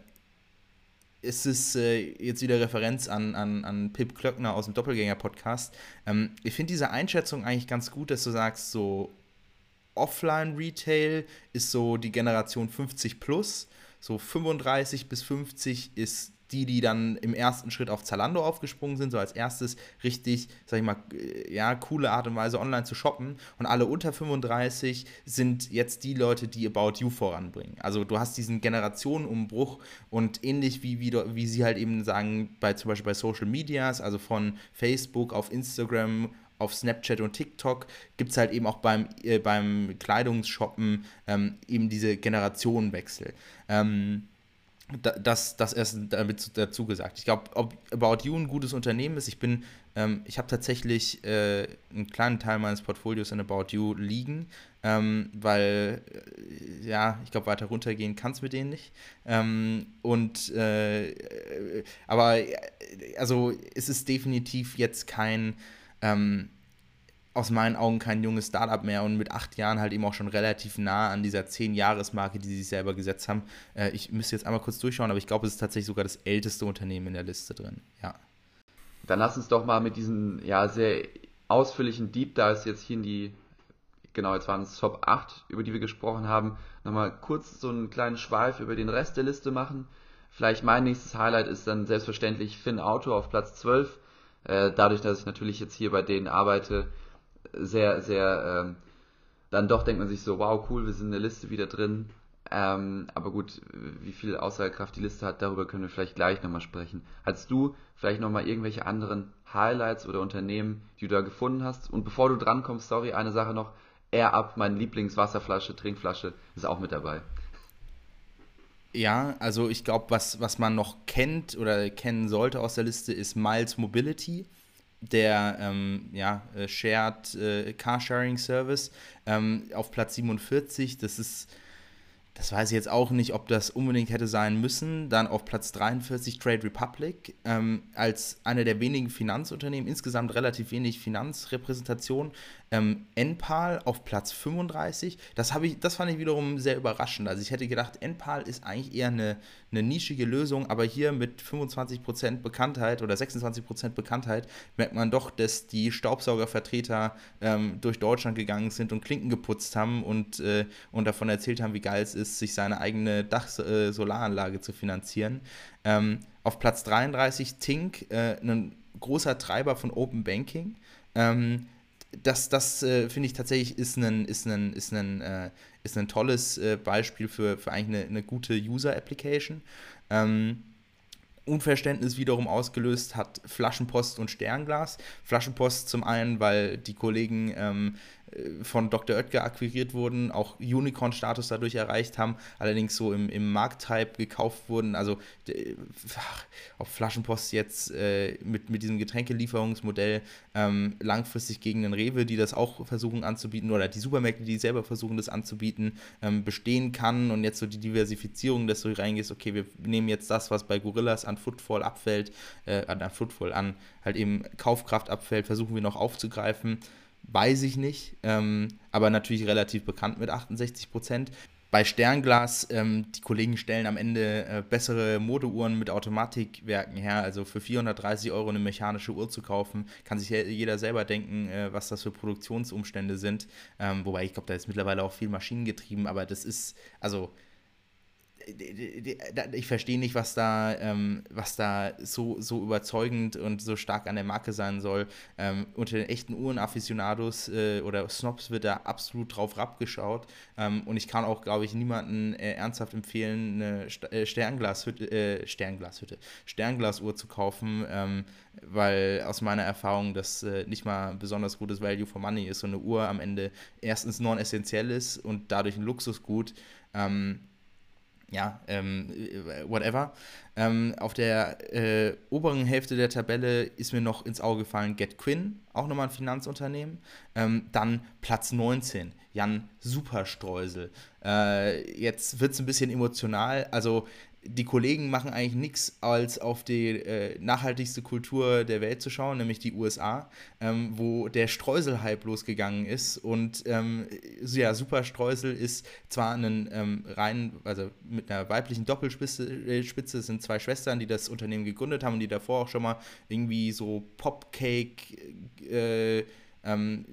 ist es äh, jetzt wieder Referenz an, an, an Pip Klöckner aus dem Doppelgänger-Podcast. Ähm, ich finde diese Einschätzung eigentlich ganz gut, dass du sagst, so Offline-Retail ist so die Generation 50 plus, so 35 bis 50 ist die, die dann im ersten Schritt auf Zalando aufgesprungen sind, so als erstes richtig, sag ich mal, äh, ja, coole Art und Weise online zu shoppen. Und alle unter 35 sind jetzt die Leute, die About You voranbringen. Also du hast diesen Generationenumbruch und ähnlich wie, wie, wie sie halt eben sagen, bei zum Beispiel bei Social Medias, also von Facebook auf Instagram auf Snapchat und TikTok gibt es halt eben auch beim, äh, beim Kleidungsshoppen ähm, eben diese Generationenwechsel. Ähm, das, das erst damit dazu gesagt. Ich glaube, ob About You ein gutes Unternehmen ist, ich bin, ähm, ich habe tatsächlich äh, einen kleinen Teil meines Portfolios in About You liegen, ähm, weil, äh, ja, ich glaube, weiter runtergehen kann es mit denen nicht. Ähm, und, äh, aber, äh, also, es ist definitiv jetzt kein, ähm, aus meinen Augen kein junges Startup mehr und mit acht Jahren halt eben auch schon relativ nah an dieser zehn-Jahres-Marke, die sie sich selber gesetzt haben. Äh, ich müsste jetzt einmal kurz durchschauen, aber ich glaube, es ist tatsächlich sogar das älteste Unternehmen in der Liste drin. Ja. Dann lass uns doch mal mit diesen ja sehr ausführlichen Deep Dives jetzt hier in die genau, jetzt waren es Top 8, über die wir gesprochen haben, nochmal kurz so einen kleinen Schweif über den Rest der Liste machen. Vielleicht mein nächstes Highlight ist dann selbstverständlich Finn Auto auf Platz 12. Äh, dadurch, dass ich natürlich jetzt hier bei denen arbeite, sehr, sehr, äh, dann doch denkt man sich so, wow, cool, wir sind in der Liste wieder drin. Ähm, aber gut, wie viel Aussagekraft die Liste hat, darüber können wir vielleicht gleich nochmal sprechen. Hast du vielleicht nochmal irgendwelche anderen Highlights oder Unternehmen, die du da gefunden hast? Und bevor du drankommst, sorry, eine Sache noch. Air Up, meine Lieblingswasserflasche, Trinkflasche, ist auch mit dabei. Ja, also ich glaube, was, was man noch kennt oder kennen sollte aus der Liste ist Miles Mobility, der ähm, ja, äh, Shared äh, Carsharing Service ähm, auf Platz 47. Das ist das weiß ich jetzt auch nicht, ob das unbedingt hätte sein müssen. Dann auf Platz 43 Trade Republic ähm, als eine der wenigen Finanzunternehmen, insgesamt relativ wenig Finanzrepräsentation. Ähm, Enpal auf Platz 35. Das, ich, das fand ich wiederum sehr überraschend. Also ich hätte gedacht, Enpal ist eigentlich eher eine, eine nischige Lösung, aber hier mit 25% Bekanntheit oder 26% Bekanntheit merkt man doch, dass die Staubsaugervertreter ähm, durch Deutschland gegangen sind und Klinken geputzt haben und, äh, und davon erzählt haben, wie geil es ist, sich seine eigene Dach-Solaranlage äh, zu finanzieren. Ähm, auf Platz 33 Tink, äh, ein großer Treiber von Open Banking. Ähm, das, das äh, finde ich tatsächlich ist ein, ist ein, ist ein, äh, ist ein tolles äh, Beispiel für, für eigentlich eine, eine gute User-Application. Ähm, Unverständnis wiederum ausgelöst hat Flaschenpost und Sternglas. Flaschenpost zum einen, weil die Kollegen ähm, von Dr. Oetker akquiriert wurden, auch Unicorn-Status dadurch erreicht haben, allerdings so im, im Markttype gekauft wurden. Also ob Flaschenpost jetzt äh, mit, mit diesem Getränkelieferungsmodell ähm, langfristig gegen den Rewe, die das auch versuchen anzubieten, oder die Supermärkte, die selber versuchen, das anzubieten, ähm, bestehen kann und jetzt so die Diversifizierung, dass du reingehst, okay, wir nehmen jetzt das, was bei Gorillas an Footfall abfällt, äh, an Footfall an, halt eben Kaufkraft abfällt, versuchen wir noch aufzugreifen weiß ich nicht, ähm, aber natürlich relativ bekannt mit 68 Prozent. Bei Sternglas, ähm, die Kollegen stellen am Ende äh, bessere Modeuhren mit Automatikwerken her. Also für 430 Euro eine mechanische Uhr zu kaufen, kann sich jeder selber denken, äh, was das für Produktionsumstände sind. Ähm, wobei ich glaube, da ist mittlerweile auch viel maschinengetrieben, aber das ist, also ich verstehe nicht, was da, ähm, was da so, so überzeugend und so stark an der Marke sein soll. Ähm, unter den echten Uhrenafficionados äh, oder Snobs wird da absolut drauf abgeschaut. Ähm, und ich kann auch, glaube ich, niemanden äh, ernsthaft empfehlen, eine St äh, Sternglashütte, äh, Sternglashütte, Sternglasuhr zu kaufen, ähm, weil aus meiner Erfahrung das äh, nicht mal besonders gutes Value for Money ist. So eine Uhr am Ende erstens non-essentiell ist und dadurch ein Luxusgut. Ähm, ja, ähm, äh, whatever. Ähm, auf der äh, oberen Hälfte der Tabelle ist mir noch ins Auge gefallen Get Quinn, auch nochmal ein Finanzunternehmen. Ähm, dann Platz 19, Jan Superstreusel. Äh, jetzt wird es ein bisschen emotional. Also die Kollegen machen eigentlich nichts, als auf die äh, nachhaltigste Kultur der Welt zu schauen, nämlich die USA, ähm, wo der Streusel-Hype losgegangen ist. Und ähm, ja, Super Streusel ist zwar ein ähm, rein, also mit einer weiblichen Doppelspitze, äh, Spitze, sind zwei Schwestern, die das Unternehmen gegründet haben und die davor auch schon mal irgendwie so Popcake, äh, ähm,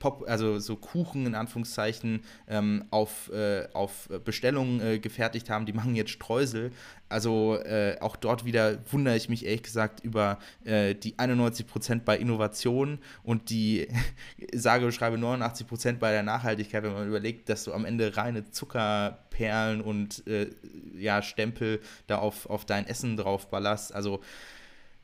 Pop, also so Kuchen in Anführungszeichen ähm, auf, äh, auf Bestellung äh, gefertigt haben. Die machen jetzt Streusel. Also äh, auch dort wieder wundere ich mich ehrlich gesagt über äh, die 91% bei Innovation und die [laughs] sage und schreibe 89% bei der Nachhaltigkeit, wenn man überlegt, dass du am Ende reine Zuckerperlen und äh, ja, Stempel da auf, auf dein Essen drauf ballerst. Also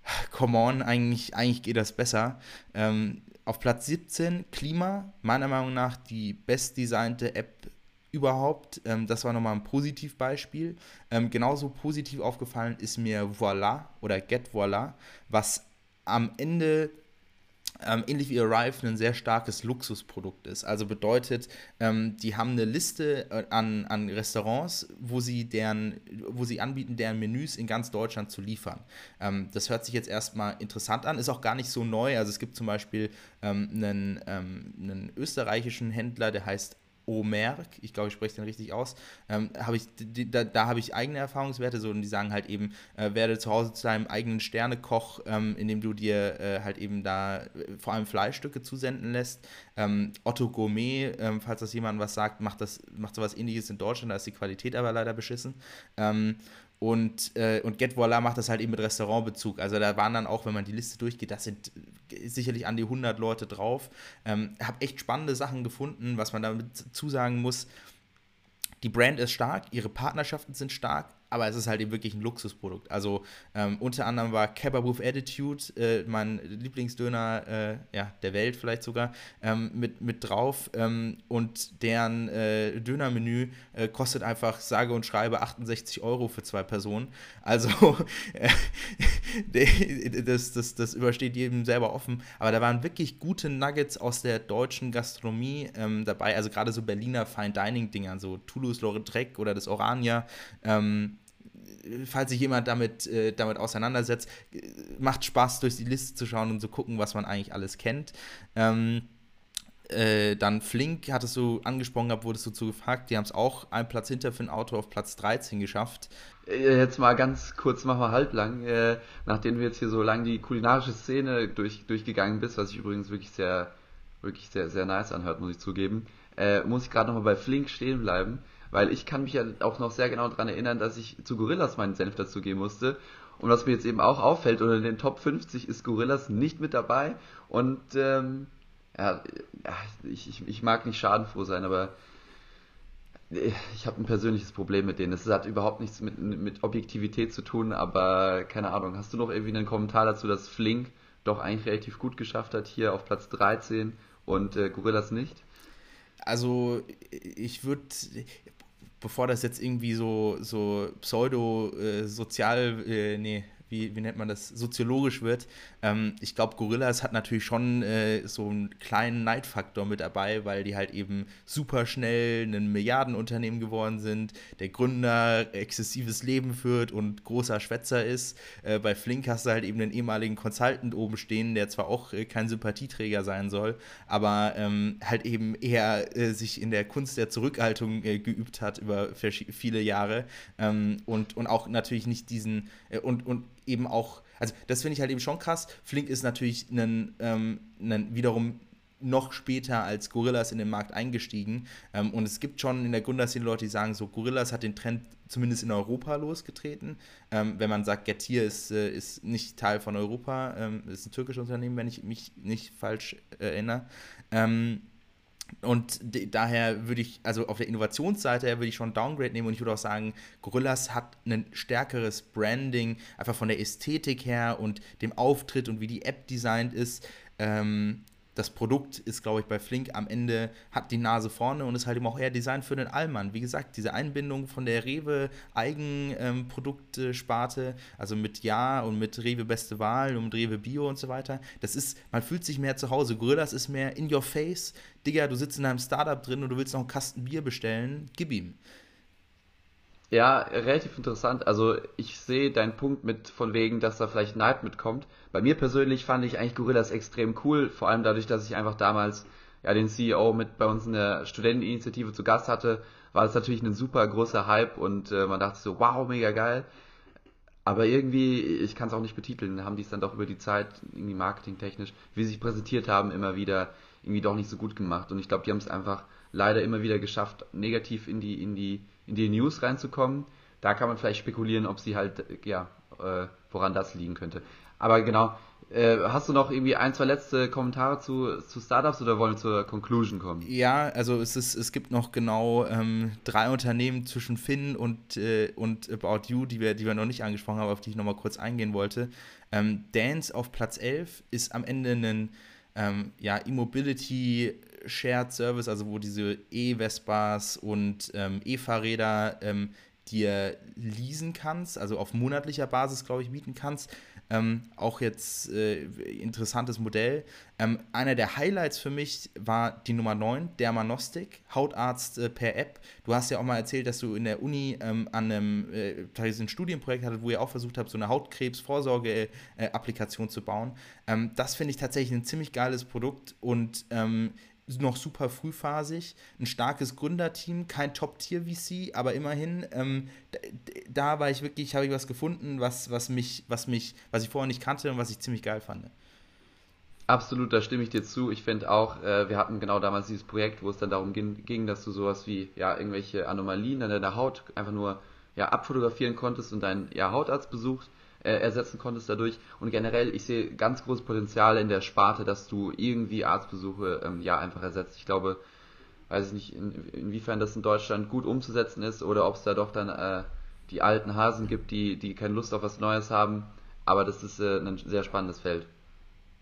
[sighs] come on, eigentlich, eigentlich geht das besser. Ähm, auf Platz 17 Klima, meiner Meinung nach die bestdesignte App überhaupt. Ähm, das war nochmal ein Positivbeispiel. Ähm, genauso positiv aufgefallen ist mir Voila oder Get Voila, was am Ende ähm, ähnlich wie Arrive ein sehr starkes Luxusprodukt ist. Also bedeutet, ähm, die haben eine Liste äh, an, an Restaurants, wo sie, deren, wo sie anbieten, deren Menüs in ganz Deutschland zu liefern. Ähm, das hört sich jetzt erstmal interessant an, ist auch gar nicht so neu. Also es gibt zum Beispiel ähm, einen, ähm, einen österreichischen Händler, der heißt Omerk, ich glaube, ich spreche den richtig aus, ähm, habe ich, da, da habe ich eigene Erfahrungswerte, so und die sagen halt eben, äh, werde zu Hause zu deinem eigenen Sternekoch, ähm, indem du dir äh, halt eben da äh, vor allem Fleischstücke zusenden lässt. Ähm, Otto Gourmet, ähm, falls das jemand was sagt, macht das, macht sowas ähnliches in Deutschland, da ist die Qualität aber leider beschissen. Und, äh, und Get Voila macht das halt eben mit Restaurantbezug. Also da waren dann auch, wenn man die Liste durchgeht, das sind sicherlich an die 100 Leute drauf. Ähm, habe echt spannende Sachen gefunden, was man damit zusagen muss. Die Brand ist stark, ihre Partnerschaften sind stark, aber es ist halt eben wirklich ein Luxusprodukt. Also ähm, unter anderem war Kebab Attitude, äh, mein Lieblingsdöner äh, ja, der Welt vielleicht sogar, ähm, mit, mit drauf. Ähm, und deren äh, Dönermenü äh, kostet einfach sage und schreibe 68 Euro für zwei Personen. Also [laughs] das, das, das übersteht jedem selber offen. Aber da waren wirklich gute Nuggets aus der deutschen Gastronomie ähm, dabei. Also gerade so Berliner Fine Dining Dingern, so Toulouse-Lautrec oder das Orania. Ähm, falls sich jemand damit, äh, damit auseinandersetzt, macht Spaß, durch die Liste zu schauen und zu gucken, was man eigentlich alles kennt. Ähm, äh, dann Flink, hattest du angesprochen gehabt, wurdest du zu gefragt. Die haben es auch einen Platz hinter für ein Auto auf Platz 13 geschafft. Äh, jetzt mal ganz kurz, mach mal halblang. Äh, nachdem du jetzt hier so lang die kulinarische Szene durch, durchgegangen bist, was ich übrigens wirklich sehr, wirklich sehr, sehr nice anhört, muss ich zugeben, äh, muss ich gerade nochmal bei Flink stehen bleiben. Weil ich kann mich ja auch noch sehr genau daran erinnern, dass ich zu Gorillas meinen Senf dazu geben musste. Und was mir jetzt eben auch auffällt, unter den Top 50 ist Gorillas nicht mit dabei. Und ähm, ja, ich, ich, ich mag nicht schadenfroh sein, aber ich habe ein persönliches Problem mit denen. Das hat überhaupt nichts mit, mit Objektivität zu tun, aber keine Ahnung. Hast du noch irgendwie einen Kommentar dazu, dass Flink doch eigentlich relativ gut geschafft hat, hier auf Platz 13 und äh, Gorillas nicht? Also ich würde, bevor das jetzt irgendwie so, so pseudo-sozial, äh, äh, nee, wie, wie nennt man das, soziologisch wird. Ähm, ich glaube, Gorillas hat natürlich schon äh, so einen kleinen Neidfaktor mit dabei, weil die halt eben super schnell ein Milliardenunternehmen geworden sind, der Gründer exzessives Leben führt und großer Schwätzer ist. Äh, bei Flink hast du halt eben einen ehemaligen Consultant oben stehen, der zwar auch äh, kein Sympathieträger sein soll, aber ähm, halt eben eher äh, sich in der Kunst der Zurückhaltung äh, geübt hat über viele Jahre ähm, und, und auch natürlich nicht diesen äh, und, und eben auch, also das finde ich halt eben schon krass. Flink ist natürlich ein, ähm, ein wiederum noch später als Gorillas in den Markt eingestiegen. Ähm, und es gibt schon in der Gründerszene Leute, die sagen, so Gorillas hat den Trend zumindest in Europa losgetreten. Ähm, wenn man sagt, Getir ist, äh, ist nicht Teil von Europa, ähm, ist ein türkisches Unternehmen, wenn ich mich nicht falsch äh, erinnere. Und daher würde ich, also auf der Innovationsseite würde ich schon Downgrade nehmen und ich würde auch sagen, Gorillas hat ein stärkeres Branding, einfach von der Ästhetik her und dem Auftritt und wie die App designt ist. Ähm, das Produkt ist, glaube ich, bei Flink am Ende, hat die Nase vorne und ist halt eben auch eher Design für den Allmann. Wie gesagt, diese Einbindung von der Rewe Eigenproduktsparte, ähm, also mit Ja und mit Rewe Beste Wahl und mit Rewe Bio und so weiter, das ist, man fühlt sich mehr zu Hause. Gorillas ist mehr in your face. Digga, du sitzt in einem Startup drin und du willst noch einen Kasten Bier bestellen, gib ihm. Ja, relativ interessant. Also ich sehe deinen Punkt mit von wegen, dass da vielleicht Neid mitkommt. Bei mir persönlich fand ich eigentlich Gorillas extrem cool, vor allem dadurch, dass ich einfach damals ja den CEO mit bei uns in der Studenteninitiative zu Gast hatte, war das natürlich ein super großer Hype und äh, man dachte so, wow, mega geil. Aber irgendwie, ich kann es auch nicht betiteln, haben die es dann doch über die Zeit, irgendwie marketingtechnisch, wie sie sich präsentiert haben, immer wieder irgendwie doch nicht so gut gemacht. Und ich glaube, die haben es einfach leider immer wieder geschafft, negativ in die, in die in die News reinzukommen. Da kann man vielleicht spekulieren, ob sie halt, ja, äh, woran das liegen könnte. Aber genau, äh, hast du noch irgendwie ein, zwei letzte Kommentare zu, zu Startups oder wollen wir zur Conclusion kommen? Ja, also es, ist, es gibt noch genau ähm, drei Unternehmen zwischen Finn und, äh, und About You, die wir, die wir noch nicht angesprochen haben, auf die ich noch mal kurz eingehen wollte. Ähm, Dance auf Platz 11 ist am Ende ein ähm, ja, E-Mobility Shared Service, also wo diese E-Vespas und ähm, E-Fahrräder ähm, dir leasen kannst, also auf monatlicher Basis, glaube ich, mieten kannst. Ähm, auch jetzt äh, interessantes Modell. Ähm, einer der Highlights für mich war die Nummer 9, Dermanostik, Hautarzt äh, per App. Du hast ja auch mal erzählt, dass du in der Uni ähm, an einem äh, ein Studienprojekt hattet, wo ihr auch versucht habt, so eine Hautkrebsvorsorge-Applikation zu bauen. Ähm, das finde ich tatsächlich ein ziemlich geiles Produkt und ähm, noch super frühphasig, ein starkes Gründerteam, kein Top-Tier-VC, aber immerhin, ähm, da, da, war ich wirklich, habe ich was gefunden, was, was mich, was mich, was ich vorher nicht kannte und was ich ziemlich geil fand. Absolut, da stimme ich dir zu. Ich finde auch, äh, wir hatten genau damals dieses Projekt, wo es dann darum ging, dass du sowas wie ja irgendwelche Anomalien an deiner Haut einfach nur ja abfotografieren konntest und deinen ja, Hautarzt besucht äh, ersetzen konntest dadurch. Und generell, ich sehe ganz großes Potenzial in der Sparte, dass du irgendwie Arztbesuche ähm, ja einfach ersetzt. Ich glaube, weiß ich nicht, in, inwiefern das in Deutschland gut umzusetzen ist oder ob es da doch dann äh, die alten Hasen gibt, die, die keine Lust auf was Neues haben. Aber das ist äh, ein sehr spannendes Feld.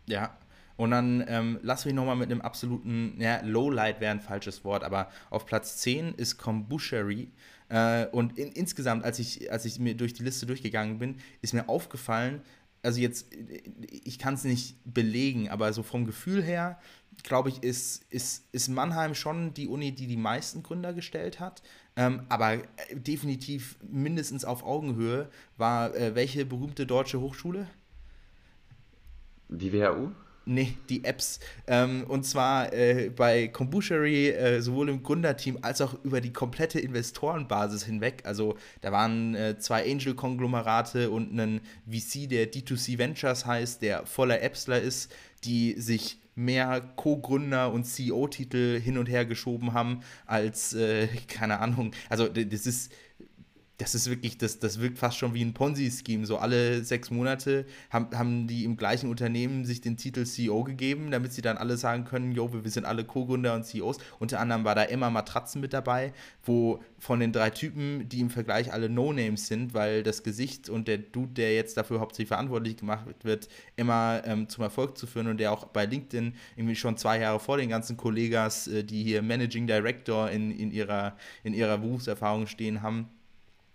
Ja, und dann ähm, lass mich nochmal mit einem absoluten, ja, Lowlight wäre ein falsches Wort, aber auf Platz 10 ist Kombuchery. Äh, und in, insgesamt, als ich, als ich mir durch die Liste durchgegangen bin, ist mir aufgefallen, also jetzt, ich kann es nicht belegen, aber so vom Gefühl her, glaube ich, ist, ist, ist Mannheim schon die Uni, die die meisten Gründer gestellt hat. Ähm, aber definitiv mindestens auf Augenhöhe war äh, welche berühmte deutsche Hochschule? Die WHU? Nee, die Apps. Ähm, und zwar äh, bei Kombuchery äh, sowohl im Gründerteam als auch über die komplette Investorenbasis hinweg. Also da waren äh, zwei Angel-Konglomerate und ein VC, der D2C Ventures heißt, der voller Appsler ist, die sich mehr Co-Gründer und CEO-Titel hin und her geschoben haben als, äh, keine Ahnung, also das ist das ist wirklich, das, das wirkt fast schon wie ein Ponzi-Scheme. So alle sechs Monate haben, haben die im gleichen Unternehmen sich den Titel CEO gegeben, damit sie dann alle sagen können, jo, wir sind alle Co-Gründer und CEOs. Unter anderem war da Emma Matratzen mit dabei, wo von den drei Typen, die im Vergleich alle No-Names sind, weil das Gesicht und der Dude, der jetzt dafür hauptsächlich verantwortlich gemacht wird, immer ähm, zum Erfolg zu führen und der auch bei LinkedIn irgendwie schon zwei Jahre vor den ganzen Kollegas, äh, die hier Managing Director in, in, ihrer, in ihrer Berufserfahrung stehen haben,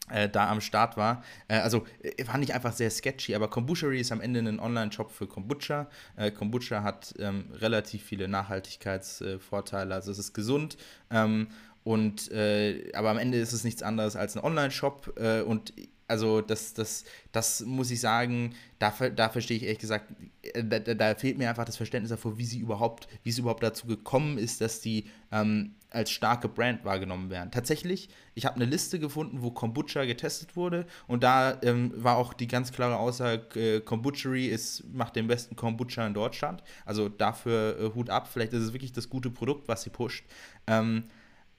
äh, da am Start war. Äh, also äh, fand ich einfach sehr sketchy, aber Kombuchery ist am Ende ein Online-Shop für Kombucha. Äh, Kombucha hat ähm, relativ viele Nachhaltigkeitsvorteile, also es ist gesund. Ähm, und äh, aber am Ende ist es nichts anderes als ein Online-Shop äh, und also das, das, das muss ich sagen, da, da verstehe ich ehrlich gesagt, da, da, fehlt mir einfach das Verständnis davor, wie sie überhaupt, wie es überhaupt dazu gekommen ist, dass die ähm, als starke Brand wahrgenommen werden. Tatsächlich, ich habe eine Liste gefunden, wo Kombucha getestet wurde und da ähm, war auch die ganz klare Aussage, äh, Kombuchery ist, macht den besten Kombucha in Deutschland. Also dafür äh, Hut ab, vielleicht ist es wirklich das gute Produkt, was sie pusht. Ähm,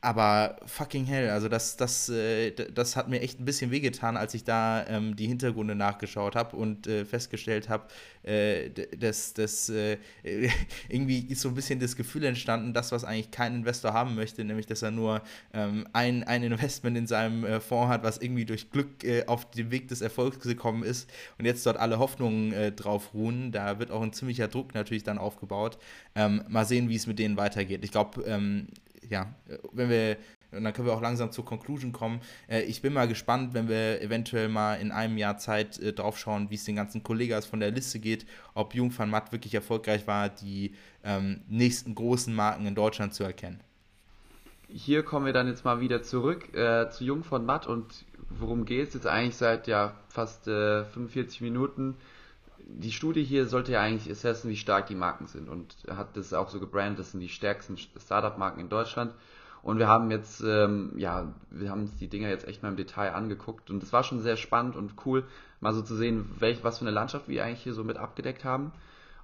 aber fucking hell, also das, das, äh, das hat mir echt ein bisschen wehgetan, als ich da ähm, die Hintergründe nachgeschaut habe und äh, festgestellt habe, äh, dass, dass äh, [laughs] irgendwie ist so ein bisschen das Gefühl entstanden, das, was eigentlich kein Investor haben möchte, nämlich dass er nur ähm, ein, ein Investment in seinem äh, Fonds hat, was irgendwie durch Glück äh, auf den Weg des Erfolgs gekommen ist und jetzt dort alle Hoffnungen drauf ruhen. Da wird auch ein ziemlicher Druck natürlich dann aufgebaut. Ähm, mal sehen, wie es mit denen weitergeht. Ich glaube, ähm, ja, wenn wir, und dann können wir auch langsam zur Conclusion kommen. Äh, ich bin mal gespannt, wenn wir eventuell mal in einem Jahr Zeit äh, drauf schauen, wie es den ganzen Kollegas von der Liste geht, ob Jung van Matt wirklich erfolgreich war, die ähm, nächsten großen Marken in Deutschland zu erkennen. Hier kommen wir dann jetzt mal wieder zurück äh, zu Jung von Matt und worum geht es jetzt eigentlich seit ja fast äh, 45 Minuten? Die Studie hier sollte ja eigentlich assessen, wie stark die Marken sind und hat das auch so gebrandet, das sind die stärksten Startup-Marken in Deutschland. Und wir haben jetzt, ähm, ja, wir haben uns die Dinger jetzt echt mal im Detail angeguckt und es war schon sehr spannend und cool, mal so zu sehen, welch, was für eine Landschaft wir eigentlich hier so mit abgedeckt haben.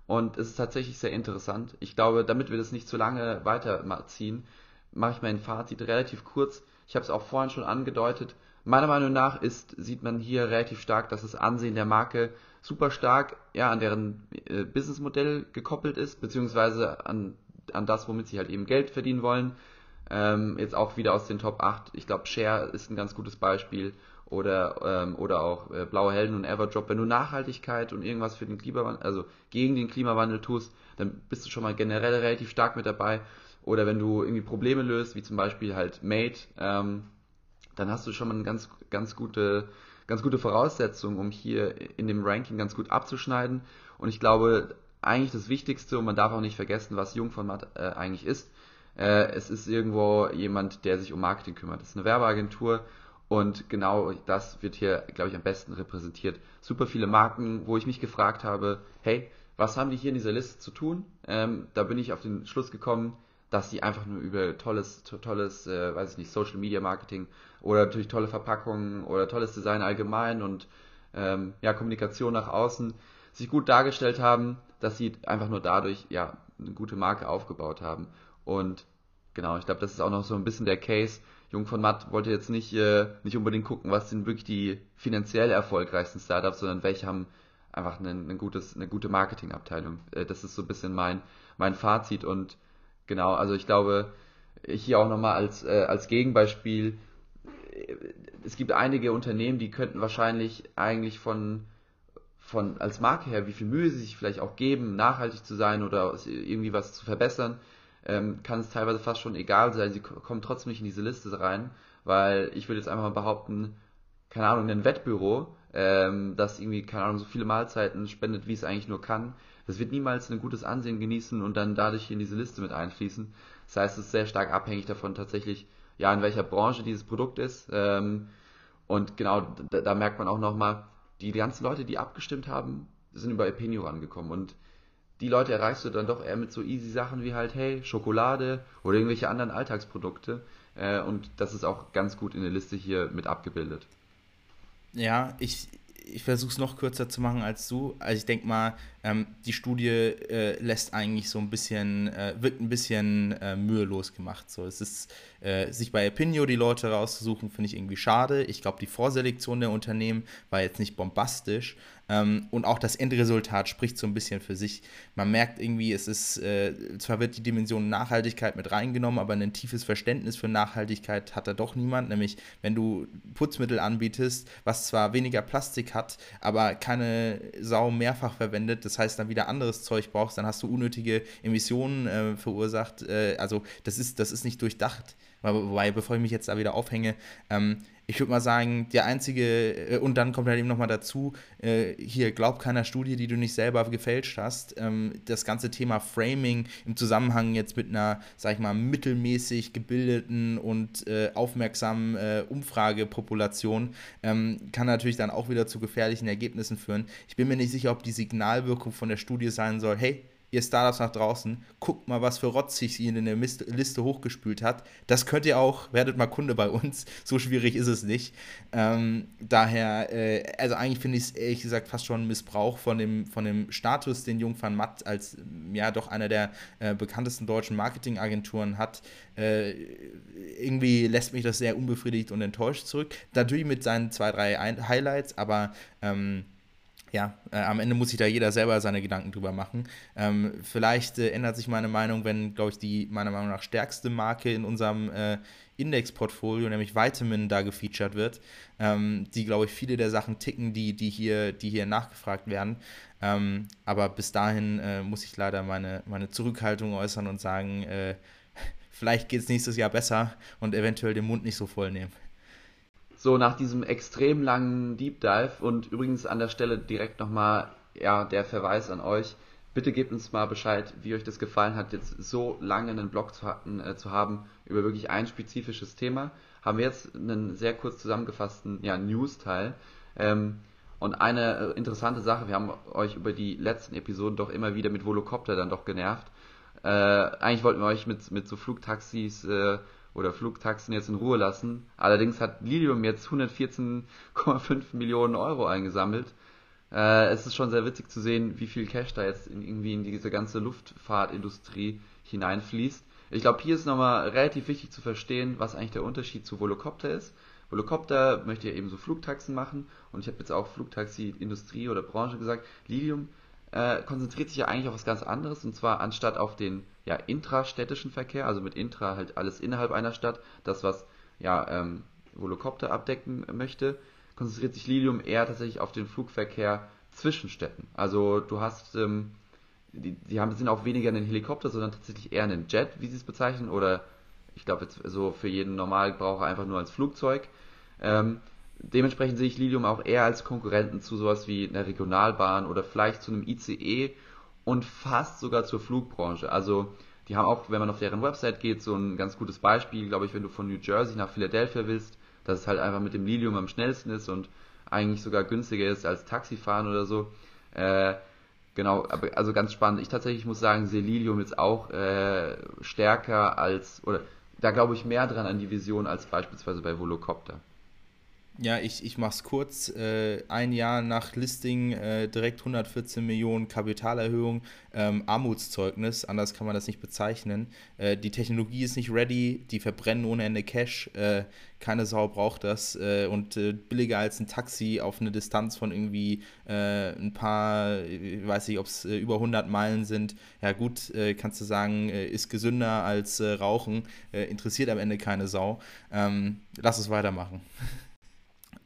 Und es ist tatsächlich sehr interessant. Ich glaube, damit wir das nicht zu lange weiterziehen, mache ich mein Fazit relativ kurz. Ich habe es auch vorhin schon angedeutet. Meiner Meinung nach ist, sieht man hier relativ stark, dass das Ansehen der Marke super stark ja, an deren äh, Businessmodell gekoppelt ist, beziehungsweise an, an das, womit sie halt eben Geld verdienen wollen. Ähm, jetzt auch wieder aus den Top 8. Ich glaube, Share ist ein ganz gutes Beispiel. Oder, ähm, oder auch äh, Blaue Helden und Everdrop. Wenn du Nachhaltigkeit und irgendwas für den Klimawandel, also gegen den Klimawandel tust, dann bist du schon mal generell relativ stark mit dabei. Oder wenn du irgendwie Probleme löst, wie zum Beispiel halt Mate, ähm, dann hast du schon mal eine ganz, ganz gute ganz gute Voraussetzung, um hier in dem Ranking ganz gut abzuschneiden. Und ich glaube, eigentlich das Wichtigste, und man darf auch nicht vergessen, was Jungformat äh, eigentlich ist. Äh, es ist irgendwo jemand, der sich um Marketing kümmert. Es ist eine Werbeagentur und genau das wird hier, glaube ich, am besten repräsentiert. Super viele Marken, wo ich mich gefragt habe, hey, was haben die hier in dieser Liste zu tun? Ähm, da bin ich auf den Schluss gekommen, dass sie einfach nur über tolles, tolles, äh, weiß ich nicht, Social Media Marketing oder durch tolle Verpackungen oder tolles Design allgemein und ähm, ja, Kommunikation nach außen sich gut dargestellt haben, dass sie einfach nur dadurch ja eine gute Marke aufgebaut haben. Und genau, ich glaube, das ist auch noch so ein bisschen der Case. Jung von Matt wollte jetzt nicht, äh, nicht unbedingt gucken, was sind wirklich die finanziell erfolgreichsten Startups, sondern welche haben einfach ein, ein gutes, eine gute Marketingabteilung. Äh, das ist so ein bisschen mein, mein Fazit und genau, also ich glaube, hier auch nochmal als, äh, als Gegenbeispiel, es gibt einige Unternehmen, die könnten wahrscheinlich eigentlich von, von als Marke her, wie viel Mühe sie sich vielleicht auch geben, nachhaltig zu sein oder irgendwie was zu verbessern, ähm, kann es teilweise fast schon egal sein. Sie kommen trotzdem nicht in diese Liste rein, weil ich würde jetzt einfach mal behaupten, keine Ahnung, ein Wettbüro, ähm, das irgendwie, keine Ahnung, so viele Mahlzeiten spendet, wie es eigentlich nur kann, das wird niemals ein gutes Ansehen genießen und dann dadurch in diese Liste mit einfließen. Das heißt, es ist sehr stark abhängig davon tatsächlich, ja, in welcher Branche dieses Produkt ist. Ähm, und genau, da, da merkt man auch nochmal, die ganzen Leute, die abgestimmt haben, sind über Epenio angekommen und die Leute erreichst du dann doch eher mit so easy Sachen wie halt, hey, Schokolade oder irgendwelche anderen Alltagsprodukte. Äh, und das ist auch ganz gut in der Liste hier mit abgebildet. Ja, ich, ich versuche es noch kürzer zu machen als du. Also ich denke mal, ähm, die Studie äh, lässt eigentlich so ein bisschen, äh, wird ein bisschen äh, mühelos gemacht. So, es ist, äh, sich bei Opinio die Leute rauszusuchen, finde ich irgendwie schade. Ich glaube, die Vorselektion der Unternehmen war jetzt nicht bombastisch, ähm, und auch das Endresultat spricht so ein bisschen für sich. Man merkt irgendwie, es ist, äh, zwar wird die Dimension Nachhaltigkeit mit reingenommen, aber ein tiefes Verständnis für Nachhaltigkeit hat da doch niemand. Nämlich, wenn du Putzmittel anbietest, was zwar weniger Plastik hat, aber keine Sau mehrfach verwendet, das heißt dann wieder anderes Zeug brauchst, dann hast du unnötige Emissionen äh, verursacht. Äh, also, das ist, das ist nicht durchdacht. Wobei, bevor ich mich jetzt da wieder aufhänge, ähm, ich würde mal sagen, der einzige, äh, und dann kommt halt eben nochmal dazu, äh, hier, glaub keiner Studie, die du nicht selber gefälscht hast. Ähm, das ganze Thema Framing im Zusammenhang jetzt mit einer, sag ich mal, mittelmäßig gebildeten und äh, aufmerksamen äh, Umfragepopulation ähm, kann natürlich dann auch wieder zu gefährlichen Ergebnissen führen. Ich bin mir nicht sicher, ob die Signalwirkung von der Studie sein soll, hey, ihr Startups nach draußen, guckt mal, was für Rotzig sie in der Liste hochgespült hat. Das könnt ihr auch, werdet mal Kunde bei uns. [laughs] So schwierig ist es nicht. Ähm, daher, äh, also eigentlich finde ich es ehrlich gesagt fast schon ein Missbrauch von dem, von dem Status, den Jung van Matt als ja doch einer der äh, bekanntesten deutschen Marketingagenturen hat. Äh, irgendwie lässt mich das sehr unbefriedigt und enttäuscht zurück. Natürlich mit seinen zwei, drei Highlights, aber ähm, ja, äh, am Ende muss sich da jeder selber seine Gedanken drüber machen. Ähm, vielleicht äh, ändert sich meine Meinung, wenn, glaube ich, die meiner Meinung nach stärkste Marke in unserem äh, Index-Portfolio, nämlich Vitamin, da gefeatured wird, ähm, die, glaube ich, viele der Sachen ticken, die, die, hier, die hier nachgefragt werden. Ähm, aber bis dahin äh, muss ich leider meine, meine Zurückhaltung äußern und sagen, äh, [laughs] vielleicht geht es nächstes Jahr besser und eventuell den Mund nicht so voll nehmen. So, nach diesem extrem langen Deep Dive und übrigens an der Stelle direkt nochmal ja, der Verweis an euch. Bitte gebt uns mal Bescheid, wie euch das gefallen hat, jetzt so lange einen Blog zu, äh, zu haben über wirklich ein spezifisches Thema. Haben wir jetzt einen sehr kurz zusammengefassten ja, News-Teil. Ähm, und eine äh, interessante Sache, wir haben euch über die letzten Episoden doch immer wieder mit Volocopter dann doch genervt. Äh, eigentlich wollten wir euch mit, mit so Flugtaxis äh, oder Flugtaxen jetzt in Ruhe lassen. Allerdings hat Lilium jetzt 114,5 [laughs] Millionen Euro eingesammelt. Äh, es ist schon sehr witzig zu sehen, wie viel Cash da jetzt in, irgendwie in diese ganze Luftfahrtindustrie hineinfließt. Ich glaube, hier ist nochmal relativ wichtig zu verstehen, was eigentlich der Unterschied zu Volocopter ist. Volocopter möchte ja eben so Flugtaxen machen und ich habe jetzt auch Flugtaxi-Industrie oder Branche gesagt. Lilium äh, konzentriert sich ja eigentlich auf was ganz anderes und zwar anstatt auf den ja, intrastädtischen Verkehr, also mit intra halt alles innerhalb einer Stadt, das was ja ähm, Volocopter abdecken möchte, konzentriert sich Lilium eher tatsächlich auf den Flugverkehr zwischen Städten. Also du hast, ähm, die, die haben, sind auch weniger einen Helikopter, sondern tatsächlich eher einen Jet, wie sie es bezeichnen, oder ich glaube jetzt so für jeden Normalbraucher einfach nur als Flugzeug. Ähm, dementsprechend sehe ich Lilium auch eher als Konkurrenten zu sowas wie einer Regionalbahn oder vielleicht zu einem ICE und fast sogar zur Flugbranche. Also die haben auch, wenn man auf deren Website geht, so ein ganz gutes Beispiel, glaube ich, wenn du von New Jersey nach Philadelphia willst, dass es halt einfach mit dem Lilium am schnellsten ist und eigentlich sogar günstiger ist als Taxifahren oder so. Äh, Genau, aber also ganz spannend. Ich tatsächlich muss sagen, Selilium ist auch äh, stärker als, oder da glaube ich mehr dran an die Vision als beispielsweise bei Volocopter. Ja, ich, ich es kurz. Äh, ein Jahr nach Listing äh, direkt 114 Millionen Kapitalerhöhung, ähm, Armutszeugnis, anders kann man das nicht bezeichnen. Äh, die Technologie ist nicht ready, die verbrennen ohne Ende Cash, äh, keine Sau braucht das äh, und äh, billiger als ein Taxi auf eine Distanz von irgendwie ein paar, ich weiß nicht, ob es über 100 Meilen sind. Ja gut, kannst du sagen, ist gesünder als Rauchen, interessiert am Ende keine Sau. Ähm, lass es weitermachen. [laughs]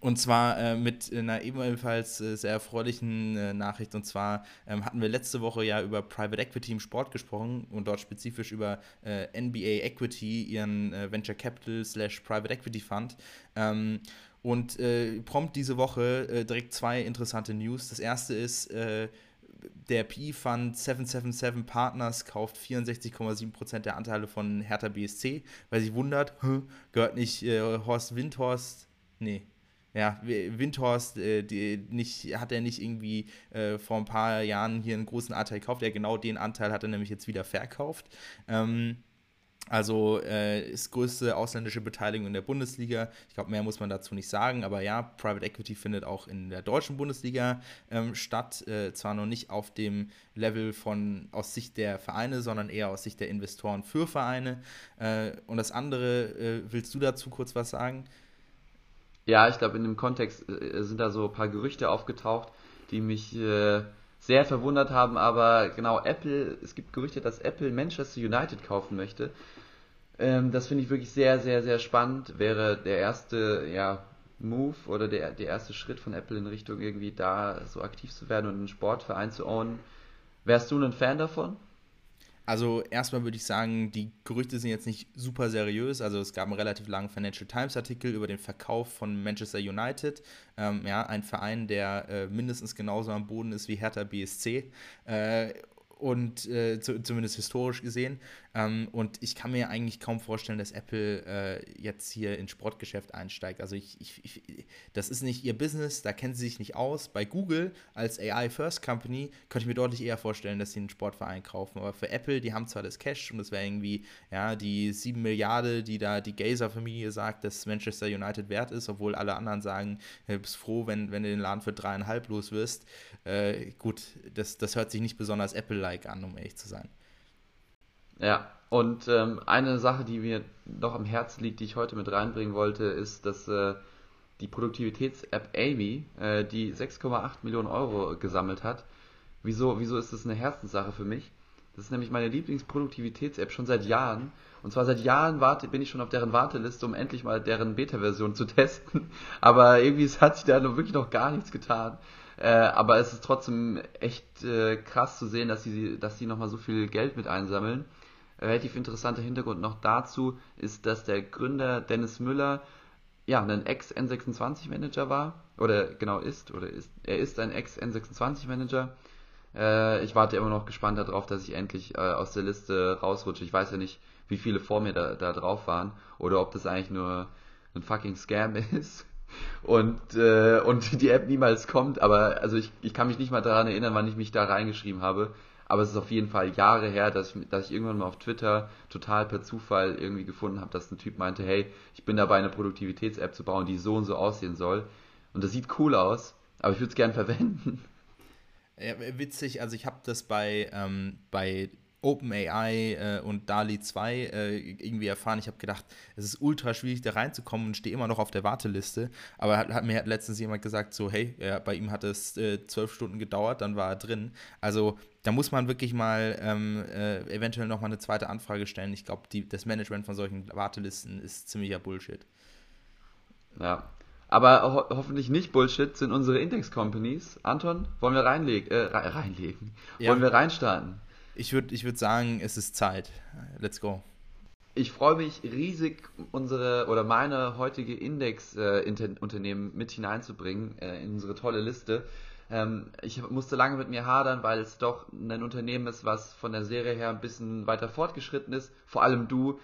Und zwar äh, mit einer ebenfalls äh, sehr erfreulichen äh, Nachricht. Und zwar ähm, hatten wir letzte Woche ja über Private Equity im Sport gesprochen und dort spezifisch über äh, NBA Equity, ihren äh, Venture Capital slash Private Equity Fund. Ähm, und äh, prompt diese Woche direkt zwei interessante News. Das erste ist, der PE-Fund 777 Partners kauft 64,7% der Anteile von Hertha BSC, weil sie wundert, gehört nicht Horst Windhorst, nee, ja, Windhorst, äh, die nicht, hat er nicht irgendwie äh, vor ein paar Jahren hier einen großen Anteil gekauft? Ja, genau den Anteil hat er nämlich jetzt wieder verkauft. Ähm, also äh, ist größte ausländische Beteiligung in der Bundesliga. Ich glaube, mehr muss man dazu nicht sagen, aber ja, Private Equity findet auch in der deutschen Bundesliga ähm, statt. Äh, zwar noch nicht auf dem Level von aus Sicht der Vereine, sondern eher aus Sicht der Investoren für Vereine. Äh, und das andere, äh, willst du dazu kurz was sagen? Ja, ich glaube, in dem Kontext äh, sind da so ein paar Gerüchte aufgetaucht, die mich äh, sehr verwundert haben. Aber genau, Apple, es gibt Gerüchte, dass Apple Manchester United kaufen möchte. Ähm, das finde ich wirklich sehr, sehr, sehr spannend. Wäre der erste ja, Move oder der, der erste Schritt von Apple in Richtung irgendwie da so aktiv zu werden und einen Sportverein zu ownen. Wärst du ein Fan davon? Also erstmal würde ich sagen, die Gerüchte sind jetzt nicht super seriös. Also es gab einen relativ langen Financial Times Artikel über den Verkauf von Manchester United. Ähm, ja, ein Verein, der äh, mindestens genauso am Boden ist wie Hertha BSC. Äh, und äh, zu, zumindest historisch gesehen. Ähm, und ich kann mir eigentlich kaum vorstellen, dass Apple äh, jetzt hier ins Sportgeschäft einsteigt. Also ich, ich, ich, das ist nicht ihr Business, da kennen sie sich nicht aus. Bei Google als AI First Company könnte ich mir deutlich eher vorstellen, dass sie einen Sportverein kaufen. Aber für Apple, die haben zwar das Cash und das wäre irgendwie ja die 7 Milliarden, die da die Gazer-Familie sagt, dass Manchester United wert ist, obwohl alle anderen sagen, du bist froh, wenn, wenn du den Laden für dreieinhalb los wirst. Äh, gut, das, das hört sich nicht besonders Apple-like an, um ehrlich zu sein. Ja, und ähm, eine Sache, die mir noch am Herzen liegt, die ich heute mit reinbringen wollte, ist, dass äh, die Produktivitäts-App Amy, äh, die 6,8 Millionen Euro gesammelt hat. Wieso, wieso ist das eine Herzenssache für mich? Das ist nämlich meine Lieblingsproduktivitäts-App schon seit Jahren. Und zwar seit Jahren warte, bin ich schon auf deren Warteliste, um endlich mal deren Beta-Version zu [laughs] testen. Aber irgendwie hat sich da wirklich noch gar nichts getan. Äh, aber es ist trotzdem echt äh, krass zu sehen, dass sie, dass sie nochmal so viel Geld mit einsammeln. Relativ interessanter Hintergrund noch dazu ist, dass der Gründer Dennis Müller ja ein Ex-N26-Manager war. Oder genau ist, oder ist, er ist ein Ex-N26-Manager. Äh, ich warte immer noch gespannt darauf, dass ich endlich äh, aus der Liste rausrutsche. Ich weiß ja nicht, wie viele vor mir da, da drauf waren. Oder ob das eigentlich nur ein fucking Scam [laughs] ist und, äh, und die App niemals kommt. Aber also ich, ich kann mich nicht mal daran erinnern, wann ich mich da reingeschrieben habe. Aber es ist auf jeden Fall Jahre her, dass ich, dass ich irgendwann mal auf Twitter total per Zufall irgendwie gefunden habe, dass ein Typ meinte, hey, ich bin dabei, eine Produktivitäts-App zu bauen, die so und so aussehen soll. Und das sieht cool aus, aber ich würde es gern [laughs] verwenden. Ja, witzig, also ich habe das bei, ähm, bei OpenAI äh, und DALI 2 äh, irgendwie erfahren. Ich habe gedacht, es ist ultra schwierig, da reinzukommen und stehe immer noch auf der Warteliste. Aber hat, hat, mir hat letztens jemand gesagt, so, hey, ja, bei ihm hat es äh, zwölf Stunden gedauert, dann war er drin. Also da muss man wirklich mal ähm, äh, eventuell nochmal eine zweite Anfrage stellen. Ich glaube, das Management von solchen Wartelisten ist ziemlicher Bullshit. Ja, aber ho hoffentlich nicht Bullshit sind unsere Index-Companies. Anton, wollen wir reinlegen? Äh, reinlegen? Ja. Wollen wir reinstarten? Ich würde ich würd sagen, es ist Zeit. Let's go. Ich freue mich riesig, unsere oder meine heutige Index-Unternehmen mit hineinzubringen äh, in unsere tolle Liste. Ähm, ich musste lange mit mir hadern, weil es doch ein Unternehmen ist, was von der Serie her ein bisschen weiter fortgeschritten ist. Vor allem du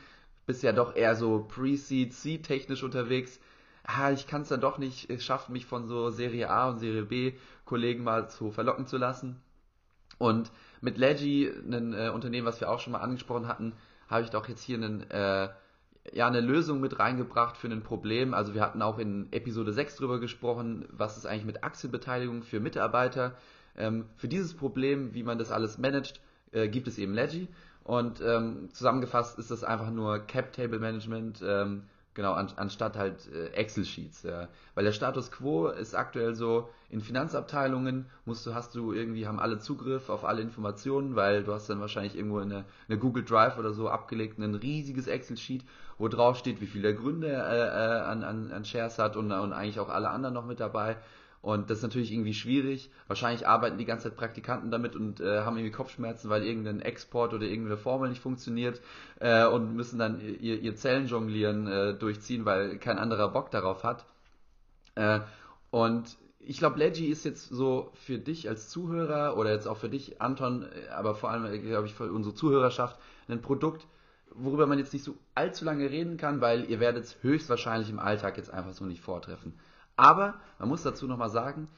bist ja doch eher so Pre-Seed, Seed-technisch unterwegs. Ah, ich kann es dann doch nicht schaffen, mich von so Serie A und Serie B Kollegen mal zu verlocken zu lassen. Und mit Leggy, ein äh, Unternehmen, was wir auch schon mal angesprochen hatten, habe ich doch jetzt hier einen, äh, ja, eine Lösung mit reingebracht für ein Problem. Also wir hatten auch in Episode 6 drüber gesprochen, was ist eigentlich mit Aktienbeteiligung für Mitarbeiter. Ähm, für dieses Problem, wie man das alles managt, äh, gibt es eben Leggy. Und ähm, zusammengefasst ist das einfach nur Cap Table Management, ähm, genau, an, anstatt halt äh, Excel-Sheets. Ja. Weil der Status quo ist aktuell so, in Finanzabteilungen musst du, hast du irgendwie, haben alle Zugriff auf alle Informationen, weil du hast dann wahrscheinlich irgendwo in eine, Google Drive oder so abgelegt ein riesiges Excel-Sheet, wo drauf steht, wie viel der Gründer äh, äh, an, an, an Shares hat und, und eigentlich auch alle anderen noch mit dabei. Und das ist natürlich irgendwie schwierig. Wahrscheinlich arbeiten die ganze Zeit Praktikanten damit und äh, haben irgendwie Kopfschmerzen, weil irgendein Export oder irgendeine Formel nicht funktioniert äh, und müssen dann ihr, ihr Zellenjonglieren äh, durchziehen, weil kein anderer Bock darauf hat. Äh, und ich glaube, Leggy ist jetzt so für dich als Zuhörer oder jetzt auch für dich, Anton, aber vor allem, äh, glaube ich, für unsere Zuhörerschaft, ein Produkt, worüber man jetzt nicht so allzu lange reden kann, weil ihr werdet es höchstwahrscheinlich im Alltag jetzt einfach so nicht vortreffen. Aber man muss dazu nochmal sagen,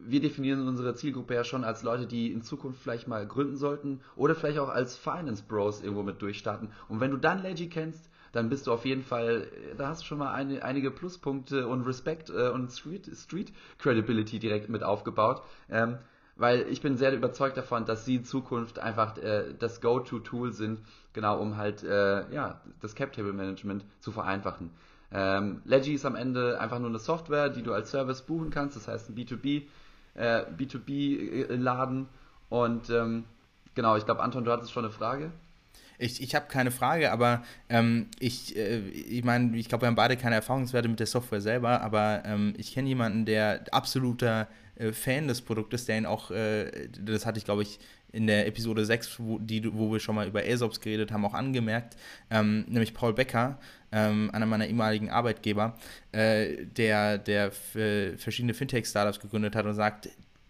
wir definieren unsere Zielgruppe ja schon als Leute, die in Zukunft vielleicht mal gründen sollten oder vielleicht auch als Finance Bros irgendwo mit durchstarten. Und wenn du dann Leggy kennst, dann bist du auf jeden Fall, da hast du schon mal eine, einige Pluspunkte und Respekt äh, und Street, Street Credibility direkt mit aufgebaut. Ähm, weil ich bin sehr überzeugt davon, dass sie in Zukunft einfach äh, das Go-To-Tool sind, genau um halt äh, ja, das Cap-Table-Management zu vereinfachen. Ähm, Leggy ist am Ende einfach nur eine Software, die du als Service buchen kannst, das heißt ein B2B, äh, B2B-Laden. Äh, Und ähm, genau, ich glaube, Anton, du hattest schon eine Frage. Ich, ich habe keine Frage, aber ähm, ich, äh, ich meine, ich glaube, wir haben beide keine Erfahrungswerte mit der Software selber, aber ähm, ich kenne jemanden, der absoluter äh, Fan des Produktes, der ihn auch, äh, das hatte ich, glaube ich, in der Episode 6, wo, die, wo wir schon mal über ASOPs geredet haben, auch angemerkt, ähm, nämlich Paul Becker, ähm, einer meiner ehemaligen Arbeitgeber, äh, der, der verschiedene Fintech-Startups gegründet hat und sagt,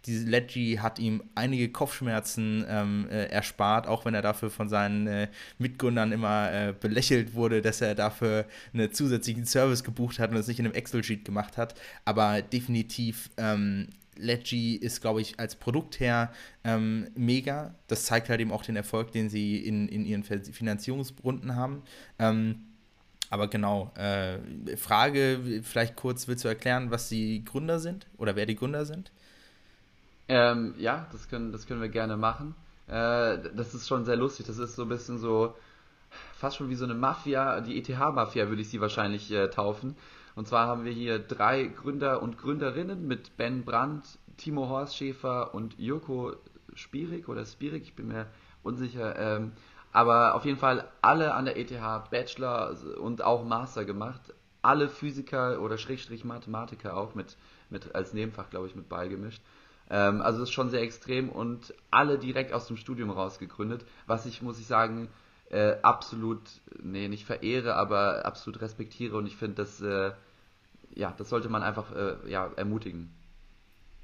diese Ledgy hat ihm einige Kopfschmerzen ähm, äh, erspart, auch wenn er dafür von seinen äh, Mitgründern immer äh, belächelt wurde, dass er dafür einen zusätzlichen Service gebucht hat und es nicht in einem Excel-Sheet gemacht hat. Aber definitiv ähm, Ledgy ist, glaube ich, als Produkt her ähm, mega. Das zeigt halt eben auch den Erfolg, den sie in, in ihren Finanzierungsrunden haben. Ähm, aber genau, äh, Frage vielleicht kurz, willst du erklären, was die Gründer sind oder wer die Gründer sind? Ähm, ja, das können, das können wir gerne machen. Äh, das ist schon sehr lustig. Das ist so ein bisschen so, fast schon wie so eine Mafia, die ETH-Mafia würde ich sie wahrscheinlich äh, taufen. Und zwar haben wir hier drei Gründer und Gründerinnen mit Ben Brandt, Timo Horstschäfer und Joko Spierig oder Spierig, ich bin mir unsicher. Ähm, aber auf jeden Fall alle an der ETH Bachelor und auch Master gemacht. Alle Physiker oder Schrägstrich Mathematiker auch mit, mit als Nebenfach, glaube ich, mit beigemischt. Ähm, also das ist schon sehr extrem und alle direkt aus dem Studium rausgegründet, was ich, muss ich sagen, äh, absolut, nee, nicht verehre, aber absolut respektiere und ich finde, das äh, ja, das sollte man einfach äh, ja, ermutigen.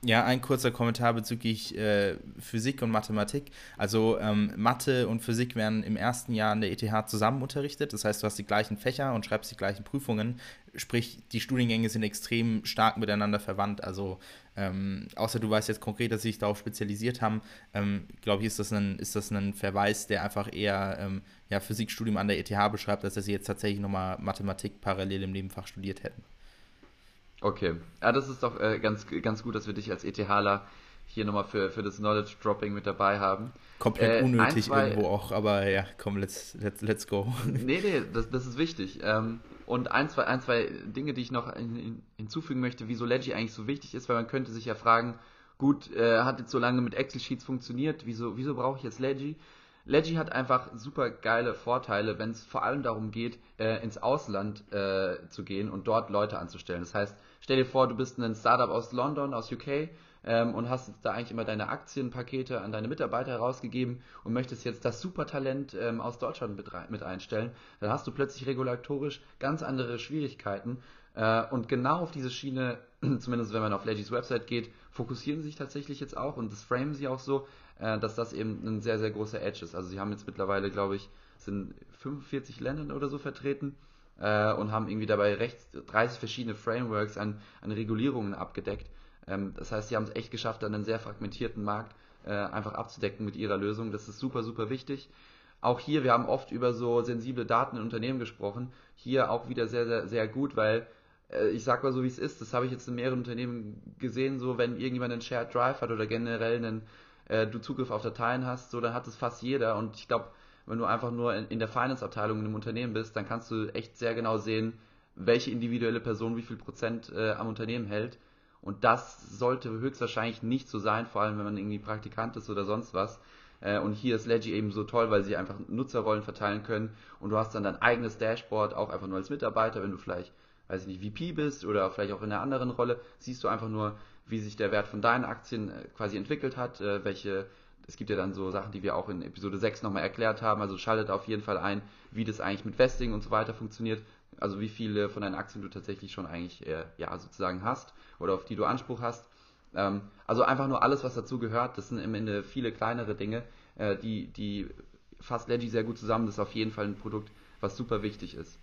Ja, ein kurzer Kommentar bezüglich äh, Physik und Mathematik. Also ähm, Mathe und Physik werden im ersten Jahr an der ETH zusammen unterrichtet. Das heißt, du hast die gleichen Fächer und schreibst die gleichen Prüfungen. Sprich, die Studiengänge sind extrem stark miteinander verwandt. Also ähm, außer du weißt jetzt konkret, dass sie sich darauf spezialisiert haben, ähm, glaube ich, ist das, ein, ist das ein Verweis, der einfach eher ähm, ja, Physikstudium an der ETH beschreibt, als dass sie jetzt tatsächlich nochmal Mathematik parallel im Nebenfach studiert hätten. Okay. Ja, das ist doch äh, ganz, ganz gut, dass wir dich als ETHler hier nochmal für, für das Knowledge Dropping mit dabei haben. Komplett äh, unnötig ein, zwei, irgendwo auch, aber ja, komm, let's, let's, let's go. [laughs] Nee, nee, das, das ist wichtig. Ähm, und ein zwei, ein, zwei Dinge, die ich noch in, in, hinzufügen möchte, wieso Leggy eigentlich so wichtig ist, weil man könnte sich ja fragen, gut, äh, hat jetzt so lange mit Excel-Sheets funktioniert, wieso, wieso brauche ich jetzt Leggy? Leggy hat einfach super geile Vorteile, wenn es vor allem darum geht, äh, ins Ausland äh, zu gehen und dort Leute anzustellen. Das heißt, stell dir vor, du bist ein Startup aus London, aus UK ähm, und hast da eigentlich immer deine Aktienpakete an deine Mitarbeiter herausgegeben und möchtest jetzt das Supertalent ähm, aus Deutschland mit, mit, einstellen. Dann hast du plötzlich regulatorisch ganz andere Schwierigkeiten. Äh, und genau auf diese Schiene, [clears throat] zumindest wenn man auf Leggy's Website geht, fokussieren sie sich tatsächlich jetzt auch und das framen sie auch so, äh, dass das eben ein sehr, sehr großer Edge ist. Also sie haben jetzt mittlerweile, glaube ich, sind 45 Ländern oder so vertreten äh, und haben irgendwie dabei recht 30 verschiedene Frameworks an, an Regulierungen abgedeckt. Ähm, das heißt, sie haben es echt geschafft, an einen sehr fragmentierten Markt äh, einfach abzudecken mit ihrer Lösung. Das ist super, super wichtig. Auch hier, wir haben oft über so sensible Daten in Unternehmen gesprochen. Hier auch wieder sehr, sehr, sehr gut, weil äh, ich sag mal so, wie es ist. Das habe ich jetzt in mehreren Unternehmen gesehen, so wenn irgendjemand einen Shared Drive hat oder generell einen, äh, du Zugriff auf Dateien hast, so dann hat es fast jeder. Und ich glaube, wenn du einfach nur in, in der Finance-Abteilung in einem Unternehmen bist, dann kannst du echt sehr genau sehen, welche individuelle Person wie viel Prozent äh, am Unternehmen hält. Und das sollte höchstwahrscheinlich nicht so sein, vor allem wenn man irgendwie Praktikant ist oder sonst was. Äh, und hier ist Leggy eben so toll, weil sie einfach Nutzerrollen verteilen können und du hast dann dein eigenes Dashboard, auch einfach nur als Mitarbeiter, wenn du vielleicht, weiß ich nicht, VP bist oder vielleicht auch in einer anderen Rolle, siehst du einfach nur, wie sich der Wert von deinen Aktien äh, quasi entwickelt hat, äh, welche es gibt ja dann so Sachen, die wir auch in Episode 6 nochmal erklärt haben. Also schaltet auf jeden Fall ein, wie das eigentlich mit Vesting und so weiter funktioniert. Also wie viele von deinen Aktien du tatsächlich schon eigentlich äh, ja sozusagen hast oder auf die du Anspruch hast. Ähm, also einfach nur alles, was dazu gehört. Das sind im Ende viele kleinere Dinge, äh, die, die fasst Leggy sehr gut zusammen. Das ist auf jeden Fall ein Produkt, was super wichtig ist.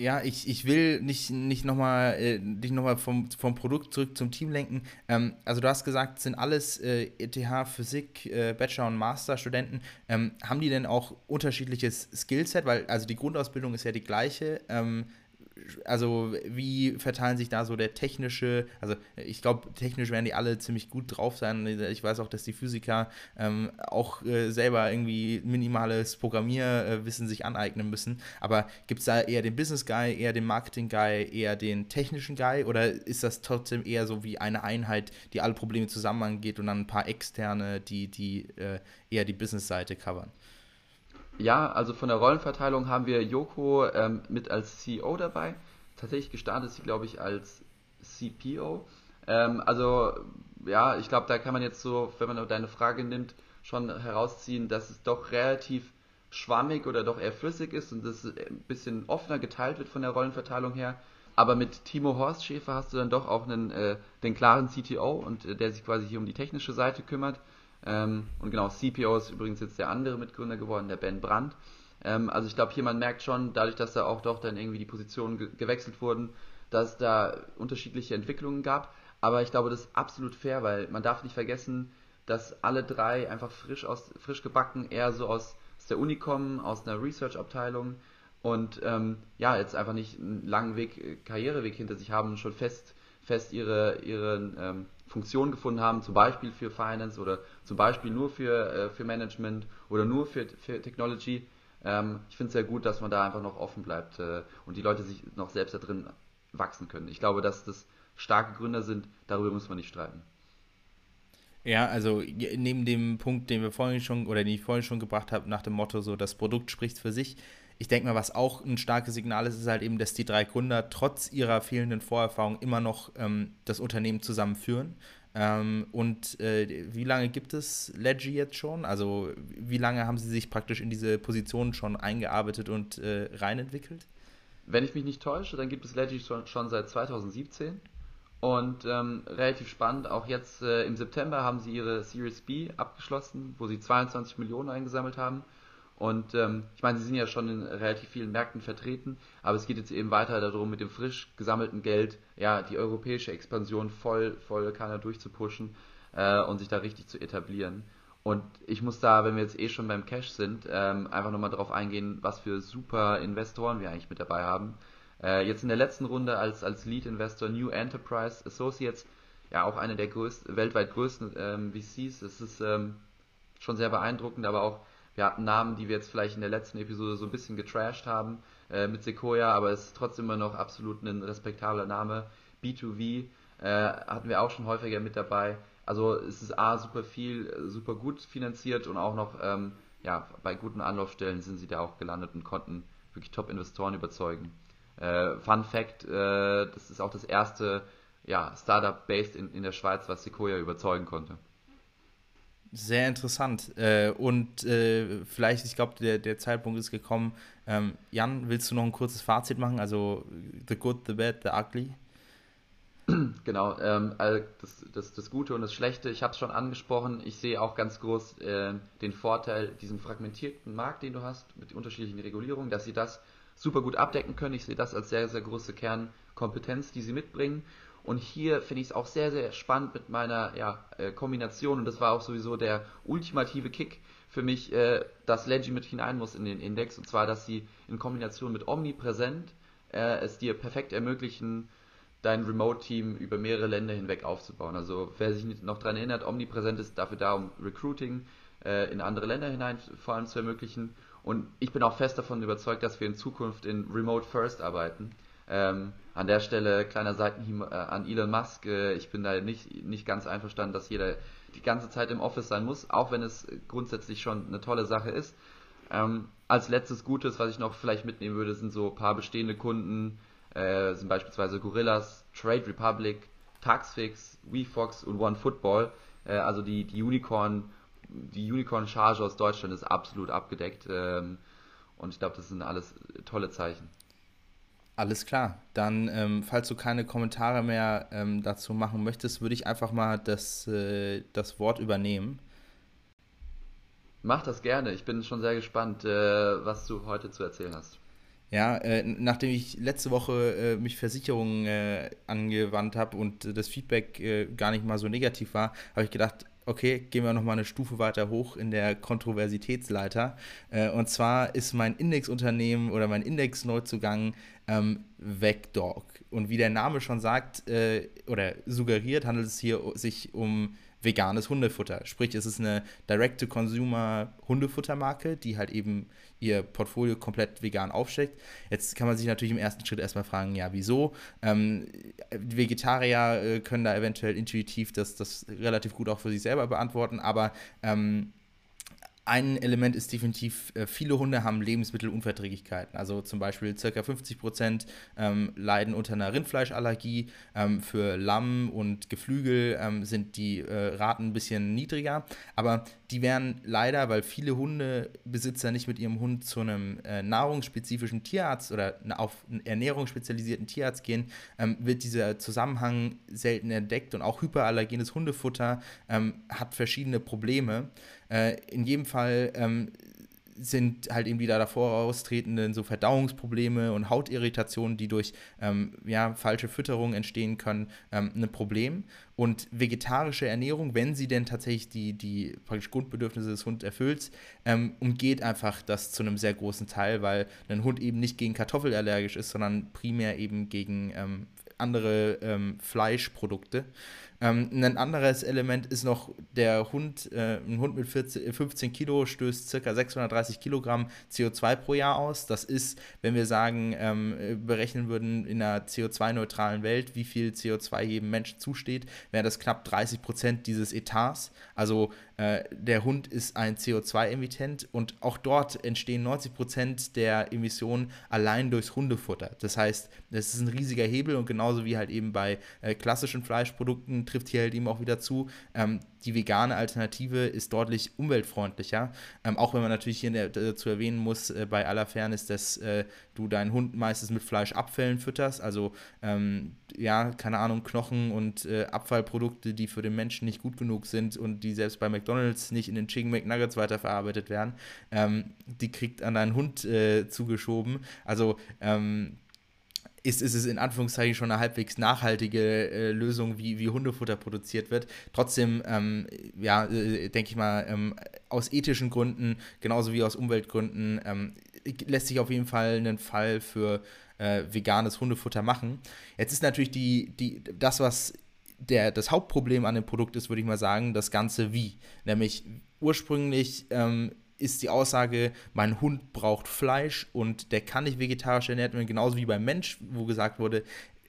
Ja, ich, ich will nicht, nicht nochmal äh, dich nochmal vom, vom Produkt zurück zum Team lenken. Ähm, also du hast gesagt, sind alles äh, ETH Physik, äh, Bachelor- und Masterstudenten. Ähm, haben die denn auch unterschiedliches Skillset? Weil also die Grundausbildung ist ja die gleiche. Ähm, also wie verteilen sich da so der technische, also ich glaube, technisch werden die alle ziemlich gut drauf sein. Ich weiß auch, dass die Physiker ähm, auch äh, selber irgendwie minimales Programmierwissen sich aneignen müssen. Aber gibt es da eher den Business Guy, eher den Marketing Guy, eher den technischen Guy oder ist das trotzdem eher so wie eine Einheit, die alle Probleme zusammen angeht und dann ein paar externe, die, die äh, eher die Business-Seite covern? Ja, also von der Rollenverteilung haben wir Yoko ähm, mit als CEO dabei. Tatsächlich gestartet sie, glaube ich, als CPO. Ähm, also, ja, ich glaube, da kann man jetzt so, wenn man deine Frage nimmt, schon herausziehen, dass es doch relativ schwammig oder doch eher flüssig ist und das ein bisschen offener geteilt wird von der Rollenverteilung her. Aber mit Timo Horstschäfer hast du dann doch auch einen, äh, den klaren CTO und äh, der sich quasi hier um die technische Seite kümmert. Ähm, und genau, CPO ist übrigens jetzt der andere Mitgründer geworden, der Ben Brandt. Ähm, also ich glaube, hier man merkt schon, dadurch, dass da auch doch dann irgendwie die Positionen ge gewechselt wurden, dass es da unterschiedliche Entwicklungen gab. Aber ich glaube, das ist absolut fair, weil man darf nicht vergessen, dass alle drei einfach frisch aus frisch gebacken, eher so aus, aus der Uni kommen, aus einer Research-Abteilung und ähm, ja, jetzt einfach nicht einen langen Weg, äh, Karriereweg hinter sich haben und schon fest, fest ihre, ihren ähm, Funktionen gefunden haben, zum Beispiel für Finance oder zum Beispiel nur für, äh, für Management oder nur für, für Technology. Ähm, ich finde es sehr gut, dass man da einfach noch offen bleibt äh, und die Leute sich noch selbst da drin wachsen können. Ich glaube, dass das starke Gründer sind, darüber muss man nicht streiten. Ja, also neben dem Punkt, den wir vorhin schon oder den ich vorhin schon gebracht habe, nach dem Motto, so das Produkt spricht für sich. Ich denke mal, was auch ein starkes Signal ist, ist halt eben, dass die drei Gründer trotz ihrer fehlenden Vorerfahrung immer noch ähm, das Unternehmen zusammenführen. Ähm, und äh, wie lange gibt es Leggy jetzt schon? Also wie lange haben Sie sich praktisch in diese Position schon eingearbeitet und äh, reinentwickelt? Wenn ich mich nicht täusche, dann gibt es Leggy schon, schon seit 2017. Und ähm, relativ spannend, auch jetzt äh, im September haben sie ihre Series B abgeschlossen, wo sie 22 Millionen eingesammelt haben. Und ähm, ich meine, sie sind ja schon in relativ vielen Märkten vertreten, aber es geht jetzt eben weiter darum, mit dem frisch gesammelten Geld ja die europäische Expansion voll, voll Kanada durchzupushen äh, und sich da richtig zu etablieren. Und ich muss da, wenn wir jetzt eh schon beim Cash sind, ähm, einfach nochmal darauf eingehen, was für super Investoren wir eigentlich mit dabei haben. Äh, jetzt in der letzten Runde als, als Lead-Investor New Enterprise Associates, ja auch eine der größten, weltweit größten ähm, VCs. Das ist ähm, schon sehr beeindruckend, aber auch wir Namen, die wir jetzt vielleicht in der letzten Episode so ein bisschen getrashed haben äh, mit Sequoia, aber es ist trotzdem immer noch absolut ein respektabler Name. B2V äh, hatten wir auch schon häufiger mit dabei. Also es ist A, super viel, super gut finanziert und auch noch ähm, ja, bei guten Anlaufstellen sind sie da auch gelandet und konnten wirklich Top-Investoren überzeugen. Äh, Fun Fact, äh, das ist auch das erste ja, Startup based in, in der Schweiz, was Sequoia überzeugen konnte. Sehr interessant. Äh, und äh, vielleicht, ich glaube, der, der Zeitpunkt ist gekommen. Ähm, Jan, willst du noch ein kurzes Fazit machen? Also The Good, The Bad, The Ugly? [clears throat] Genau, ähm, also das, das, das Gute und das Schlechte, ich habe es schon angesprochen, ich sehe auch ganz groß äh, den Vorteil, diesen fragmentierten Markt, den du hast, mit unterschiedlichen Regulierungen, dass sie das super gut abdecken können. Ich sehe das als sehr, sehr große Kernkompetenz, die sie mitbringen. Und hier finde ich es auch sehr, sehr spannend mit meiner ja, äh, Kombination. Und das war auch sowieso der ultimative Kick für mich, äh, dass Leggy mit hinein muss in den Index. Und zwar, dass sie in Kombination mit Omnipräsent äh, es dir perfekt ermöglichen, dein Remote-Team über mehrere Länder hinweg aufzubauen. Also wer sich noch daran erinnert, Omnipräsent ist dafür da, um Recruiting äh, in andere Länder hinein vor allem zu ermöglichen. Und ich bin auch fest davon überzeugt, dass wir in Zukunft in Remote First arbeiten. Ähm, an der Stelle kleiner Seitenhieb äh, an Elon Musk. Äh, ich bin da nicht, nicht ganz einverstanden, dass jeder die ganze Zeit im Office sein muss, auch wenn es grundsätzlich schon eine tolle Sache ist. Ähm, als letztes Gutes, was ich noch vielleicht mitnehmen würde, sind so ein paar bestehende Kunden, äh, sind beispielsweise Gorillas, Trade Republic, Taxfix, WeFox und OneFootball. Äh, also die, die Unicorn, die Unicorn-Charge aus Deutschland ist absolut abgedeckt. Ähm, und ich glaube, das sind alles tolle Zeichen. Alles klar. Dann, ähm, falls du keine Kommentare mehr ähm, dazu machen möchtest, würde ich einfach mal das, äh, das Wort übernehmen. Mach das gerne. Ich bin schon sehr gespannt, äh, was du heute zu erzählen hast. Ja, äh, nachdem ich letzte Woche äh, mich Versicherungen äh, angewandt habe und das Feedback äh, gar nicht mal so negativ war, habe ich gedacht, okay, gehen wir nochmal eine Stufe weiter hoch in der Kontroversitätsleiter. Äh, und zwar ist mein Indexunternehmen oder mein Indexneuzugang ähm, Vecdog. Und wie der Name schon sagt äh, oder suggeriert, handelt es hier sich um veganes Hundefutter. Sprich, es ist eine Direct-to-Consumer-Hundefuttermarke, die halt eben ihr Portfolio komplett vegan aufsteckt. Jetzt kann man sich natürlich im ersten Schritt erstmal fragen, ja, wieso? Ähm, Vegetarier äh, können da eventuell intuitiv das, das relativ gut auch für sich selber beantworten, aber ähm, ein Element ist definitiv, äh, viele Hunde haben Lebensmittelunverträglichkeiten. Also zum Beispiel ca. 50 Prozent ähm, leiden unter einer Rindfleischallergie. Ähm, für Lamm und Geflügel ähm, sind die äh, Raten ein bisschen niedriger. Aber die werden leider, weil viele Hundebesitzer nicht mit ihrem Hund zu einem äh, nahrungsspezifischen Tierarzt oder auf einen ernährungsspezialisierten Tierarzt gehen, ähm, wird dieser Zusammenhang selten entdeckt. Und auch hyperallergenes Hundefutter ähm, hat verschiedene Probleme. Äh, in jedem Fall ähm, sind halt eben die da davor austretenden so Verdauungsprobleme und Hautirritationen, die durch ähm, ja, falsche Fütterung entstehen können, ähm, ein Problem. Und vegetarische Ernährung, wenn sie denn tatsächlich die, die praktisch Grundbedürfnisse des Hundes erfüllt, ähm, umgeht einfach das zu einem sehr großen Teil, weil ein Hund eben nicht gegen Kartoffel allergisch ist, sondern primär eben gegen ähm, andere ähm, Fleischprodukte. Ähm, ein anderes Element ist noch der Hund. Äh, ein Hund mit 14, 15 Kilo stößt ca. 630 Kilogramm CO2 pro Jahr aus. Das ist, wenn wir sagen, ähm, berechnen würden in einer CO2-neutralen Welt, wie viel CO2 jedem Menschen zusteht, wäre das knapp 30 Prozent dieses Etats. Also äh, der Hund ist ein CO2-Emittent und auch dort entstehen 90 Prozent der Emissionen allein durchs Hundefutter. Das heißt, das ist ein riesiger Hebel und genauso wie halt eben bei äh, klassischen Fleischprodukten trifft hier halt eben auch wieder zu. Ähm, die vegane Alternative ist deutlich umweltfreundlicher. Ähm, auch wenn man natürlich hier dazu erwähnen muss, äh, bei aller Fairness, dass äh, du deinen Hund meistens mit Fleischabfällen fütterst. Also, ähm, ja, keine Ahnung, Knochen und äh, Abfallprodukte, die für den Menschen nicht gut genug sind und die selbst bei McDonalds nicht in den Chicken McNuggets weiterverarbeitet werden, ähm, die kriegt an deinen Hund äh, zugeschoben. Also, ähm, ist, ist es in Anführungszeichen schon eine halbwegs nachhaltige äh, Lösung, wie, wie Hundefutter produziert wird. Trotzdem, ähm, ja, äh, denke ich mal, ähm, aus ethischen Gründen, genauso wie aus Umweltgründen, ähm, lässt sich auf jeden Fall einen Fall für äh, veganes Hundefutter machen. Jetzt ist natürlich die, die, das, was der, das Hauptproblem an dem Produkt ist, würde ich mal sagen, das Ganze wie. Nämlich ursprünglich ähm, ist die Aussage, mein Hund braucht Fleisch und der kann nicht vegetarisch ernährt werden, genauso wie beim Mensch, wo gesagt wurde,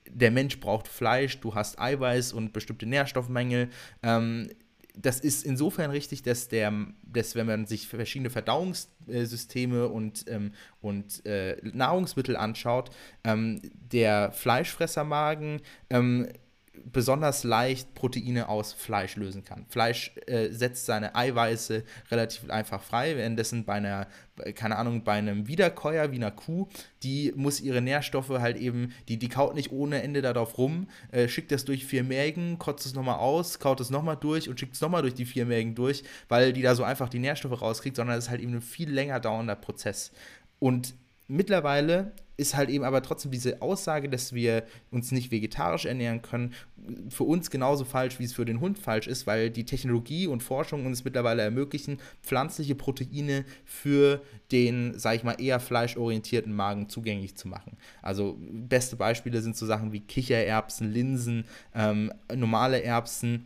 der Mensch braucht Fleisch, du hast Eiweiß und bestimmte Nährstoffmängel. Ähm, das ist insofern richtig, dass der, dass wenn man sich verschiedene Verdauungssysteme und, ähm, und äh, Nahrungsmittel anschaut, ähm, der Fleischfressermagen ähm, besonders leicht Proteine aus Fleisch lösen kann. Fleisch äh, setzt seine Eiweiße relativ einfach frei, währenddessen bei einer, keine Ahnung, bei einem Wiederkäuer wie einer Kuh, die muss ihre Nährstoffe halt eben, die, die kaut nicht ohne Ende darauf rum, äh, schickt das durch vier Mägen, kotzt es nochmal aus, kaut es nochmal durch und schickt es nochmal durch die vier Mägen durch, weil die da so einfach die Nährstoffe rauskriegt, sondern es ist halt eben ein viel länger dauernder Prozess. Und mittlerweile ist halt eben aber trotzdem diese Aussage, dass wir uns nicht vegetarisch ernähren können, für uns genauso falsch, wie es für den Hund falsch ist, weil die Technologie und Forschung uns mittlerweile ermöglichen, pflanzliche Proteine für den, sag ich mal, eher fleischorientierten Magen zugänglich zu machen. Also beste Beispiele sind so Sachen wie Kichererbsen, Linsen, ähm, normale Erbsen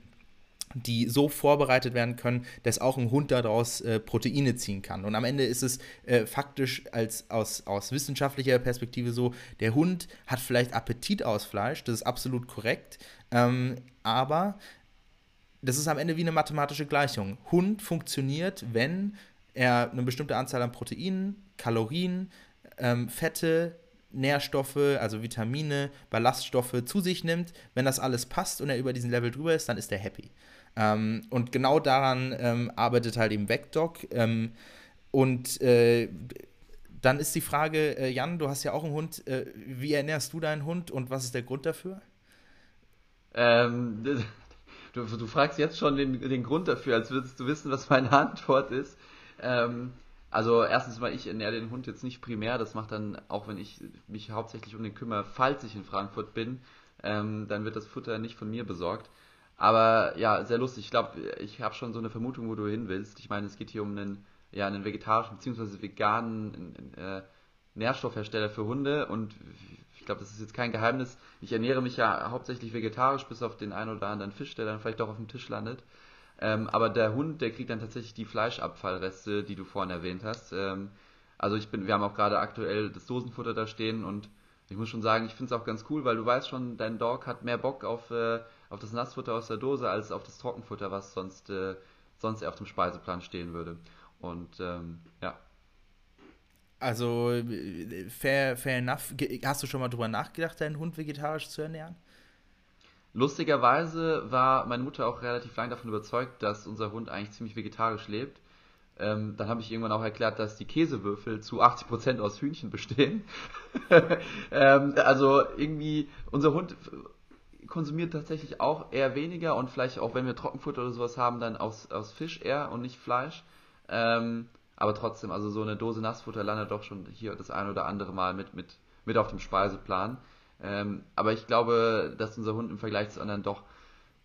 die so vorbereitet werden können, dass auch ein Hund daraus äh, Proteine ziehen kann. Und am Ende ist es äh, faktisch als aus, aus wissenschaftlicher Perspektive so, der Hund hat vielleicht Appetit aus Fleisch, das ist absolut korrekt, ähm, aber das ist am Ende wie eine mathematische Gleichung. Hund funktioniert, wenn er eine bestimmte Anzahl an Proteinen, Kalorien, ähm, Fette, Nährstoffe, also Vitamine, Ballaststoffe zu sich nimmt. Wenn das alles passt und er über diesen Level drüber ist, dann ist er happy. Ähm, und genau daran ähm, arbeitet halt eben Vecdoc. Ähm, und äh, dann ist die Frage, äh, Jan, du hast ja auch einen Hund. Äh, wie ernährst du deinen Hund und was ist der Grund dafür? Ähm, du, du, fragst jetzt schon den, den, Grund dafür, als würdest du wissen, was meine Antwort ist. Ähm, also erstens mal, ich ernähre den Hund jetzt nicht primär. Das macht dann, auch wenn ich mich hauptsächlich um den kümmere, falls ich in Frankfurt bin, ähm, dann wird das Futter nicht von mir besorgt. Aber ja, sehr lustig. Ich glaube, ich habe schon so eine Vermutung, wo du hin willst. Ich meine, es geht hier um einen, ja, einen vegetarischen bzw. veganen äh, Nährstoffhersteller für Hunde und ich glaube, das ist jetzt kein Geheimnis. Ich ernähre mich ja hauptsächlich vegetarisch, bis auf den einen oder anderen Fisch, der dann vielleicht doch auf dem Tisch landet. Ähm, aber der Hund, der kriegt dann tatsächlich die Fleischabfallreste, die du vorhin erwähnt hast. Ähm, also ich bin, wir haben auch gerade aktuell das Dosenfutter da stehen und ich muss schon sagen, ich finde es auch ganz cool, weil du weißt schon, dein Dog hat mehr Bock auf äh, auf das Nassfutter aus der Dose als auf das Trockenfutter, was sonst, äh, sonst auf dem Speiseplan stehen würde. Und ähm, ja. Also, fair, fair enough. Hast du schon mal drüber nachgedacht, deinen Hund vegetarisch zu ernähren? Lustigerweise war meine Mutter auch relativ lange davon überzeugt, dass unser Hund eigentlich ziemlich vegetarisch lebt. Ähm, dann habe ich irgendwann auch erklärt, dass die Käsewürfel zu 80% aus Hühnchen bestehen. [laughs] ähm, also irgendwie, unser Hund konsumiert tatsächlich auch eher weniger und vielleicht auch, wenn wir Trockenfutter oder sowas haben, dann aus, aus Fisch eher und nicht Fleisch. Ähm, aber trotzdem, also so eine Dose Nassfutter landet doch schon hier das ein oder andere Mal mit, mit, mit auf dem Speiseplan. Ähm, aber ich glaube, dass unser Hund im Vergleich zu anderen doch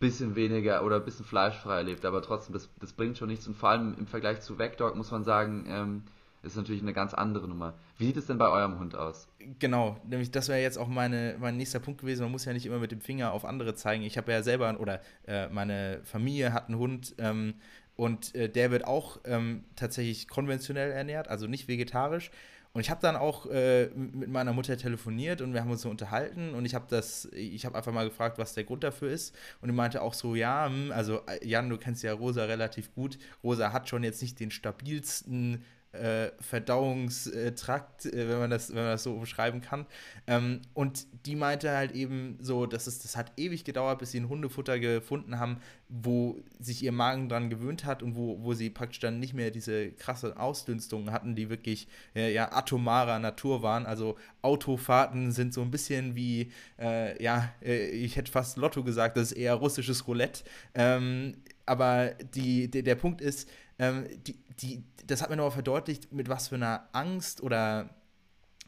bisschen weniger oder ein bisschen fleischfreier lebt. Aber trotzdem, das, das bringt schon nichts. Und vor allem im Vergleich zu Vecdog muss man sagen, ähm, ist natürlich eine ganz andere Nummer. Wie sieht es denn bei eurem Hund aus? Genau, nämlich das wäre jetzt auch meine, mein nächster Punkt gewesen. Man muss ja nicht immer mit dem Finger auf andere zeigen. Ich habe ja selber, oder äh, meine Familie hat einen Hund ähm, und äh, der wird auch ähm, tatsächlich konventionell ernährt, also nicht vegetarisch. Und ich habe dann auch äh, mit meiner Mutter telefoniert und wir haben uns so unterhalten und ich habe das, ich habe einfach mal gefragt, was der Grund dafür ist. Und die meinte auch so, ja, hm, also äh, Jan, du kennst ja Rosa relativ gut. Rosa hat schon jetzt nicht den stabilsten äh, Verdauungstrakt, äh, wenn, man das, wenn man das so beschreiben kann. Ähm, und die meinte halt eben so, dass es, das hat ewig gedauert, bis sie ein Hundefutter gefunden haben, wo sich ihr Magen dran gewöhnt hat und wo, wo sie praktisch dann nicht mehr diese krasse Ausdünstungen hatten, die wirklich äh, ja, atomarer Natur waren. Also Autofahrten sind so ein bisschen wie, äh, ja, äh, ich hätte fast Lotto gesagt, das ist eher russisches Roulette. Ähm, aber die, die, der Punkt ist, ähm, die, die, das hat mir noch verdeutlicht, mit was für einer Angst oder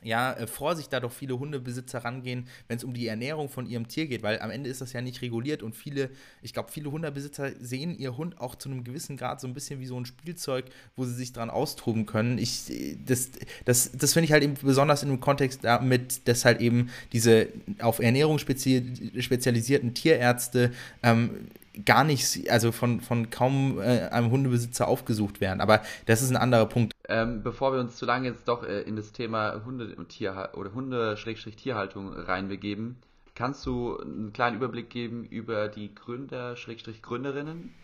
ja, äh, Vorsicht da doch viele Hundebesitzer rangehen, wenn es um die Ernährung von ihrem Tier geht, weil am Ende ist das ja nicht reguliert und viele, ich glaube, viele Hundebesitzer sehen ihr Hund auch zu einem gewissen Grad so ein bisschen wie so ein Spielzeug, wo sie sich dran austoben können. Ich, das, das, das finde ich halt eben besonders in dem Kontext damit, dass halt eben diese auf Ernährung spezialisierten Tierärzte ähm, gar nicht, also von, von kaum äh, einem Hundebesitzer aufgesucht werden. Aber das ist ein anderer Punkt. Ähm, bevor wir uns zu lange jetzt doch äh, in das Thema Hunde und Tier oder Hunde-Tierhaltung reinbegeben, kannst du einen kleinen Überblick geben über die Gründer-Gründerinnen?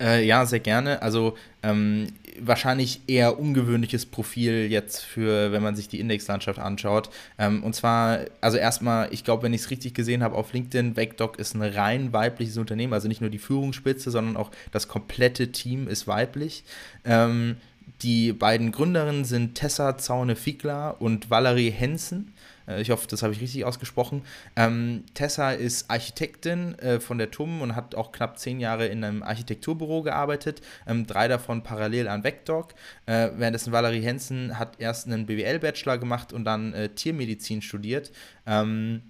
Äh, ja, sehr gerne. Also ähm, wahrscheinlich eher ungewöhnliches Profil jetzt für, wenn man sich die Indexlandschaft anschaut. Ähm, und zwar, also erstmal, ich glaube, wenn ich es richtig gesehen habe, auf LinkedIn, Vecdoc ist ein rein weibliches Unternehmen, also nicht nur die Führungsspitze, sondern auch das komplette Team ist weiblich. Ähm, die beiden Gründerinnen sind Tessa Zaune-Fiegler und Valerie Hensen. Äh, ich hoffe, das habe ich richtig ausgesprochen. Ähm, Tessa ist Architektin äh, von der TUM und hat auch knapp zehn Jahre in einem Architekturbüro gearbeitet, ähm, drei davon parallel an VecDoc. Äh, währenddessen Valerie Hensen hat erst einen BWL-Bachelor gemacht und dann äh, Tiermedizin studiert. Ähm,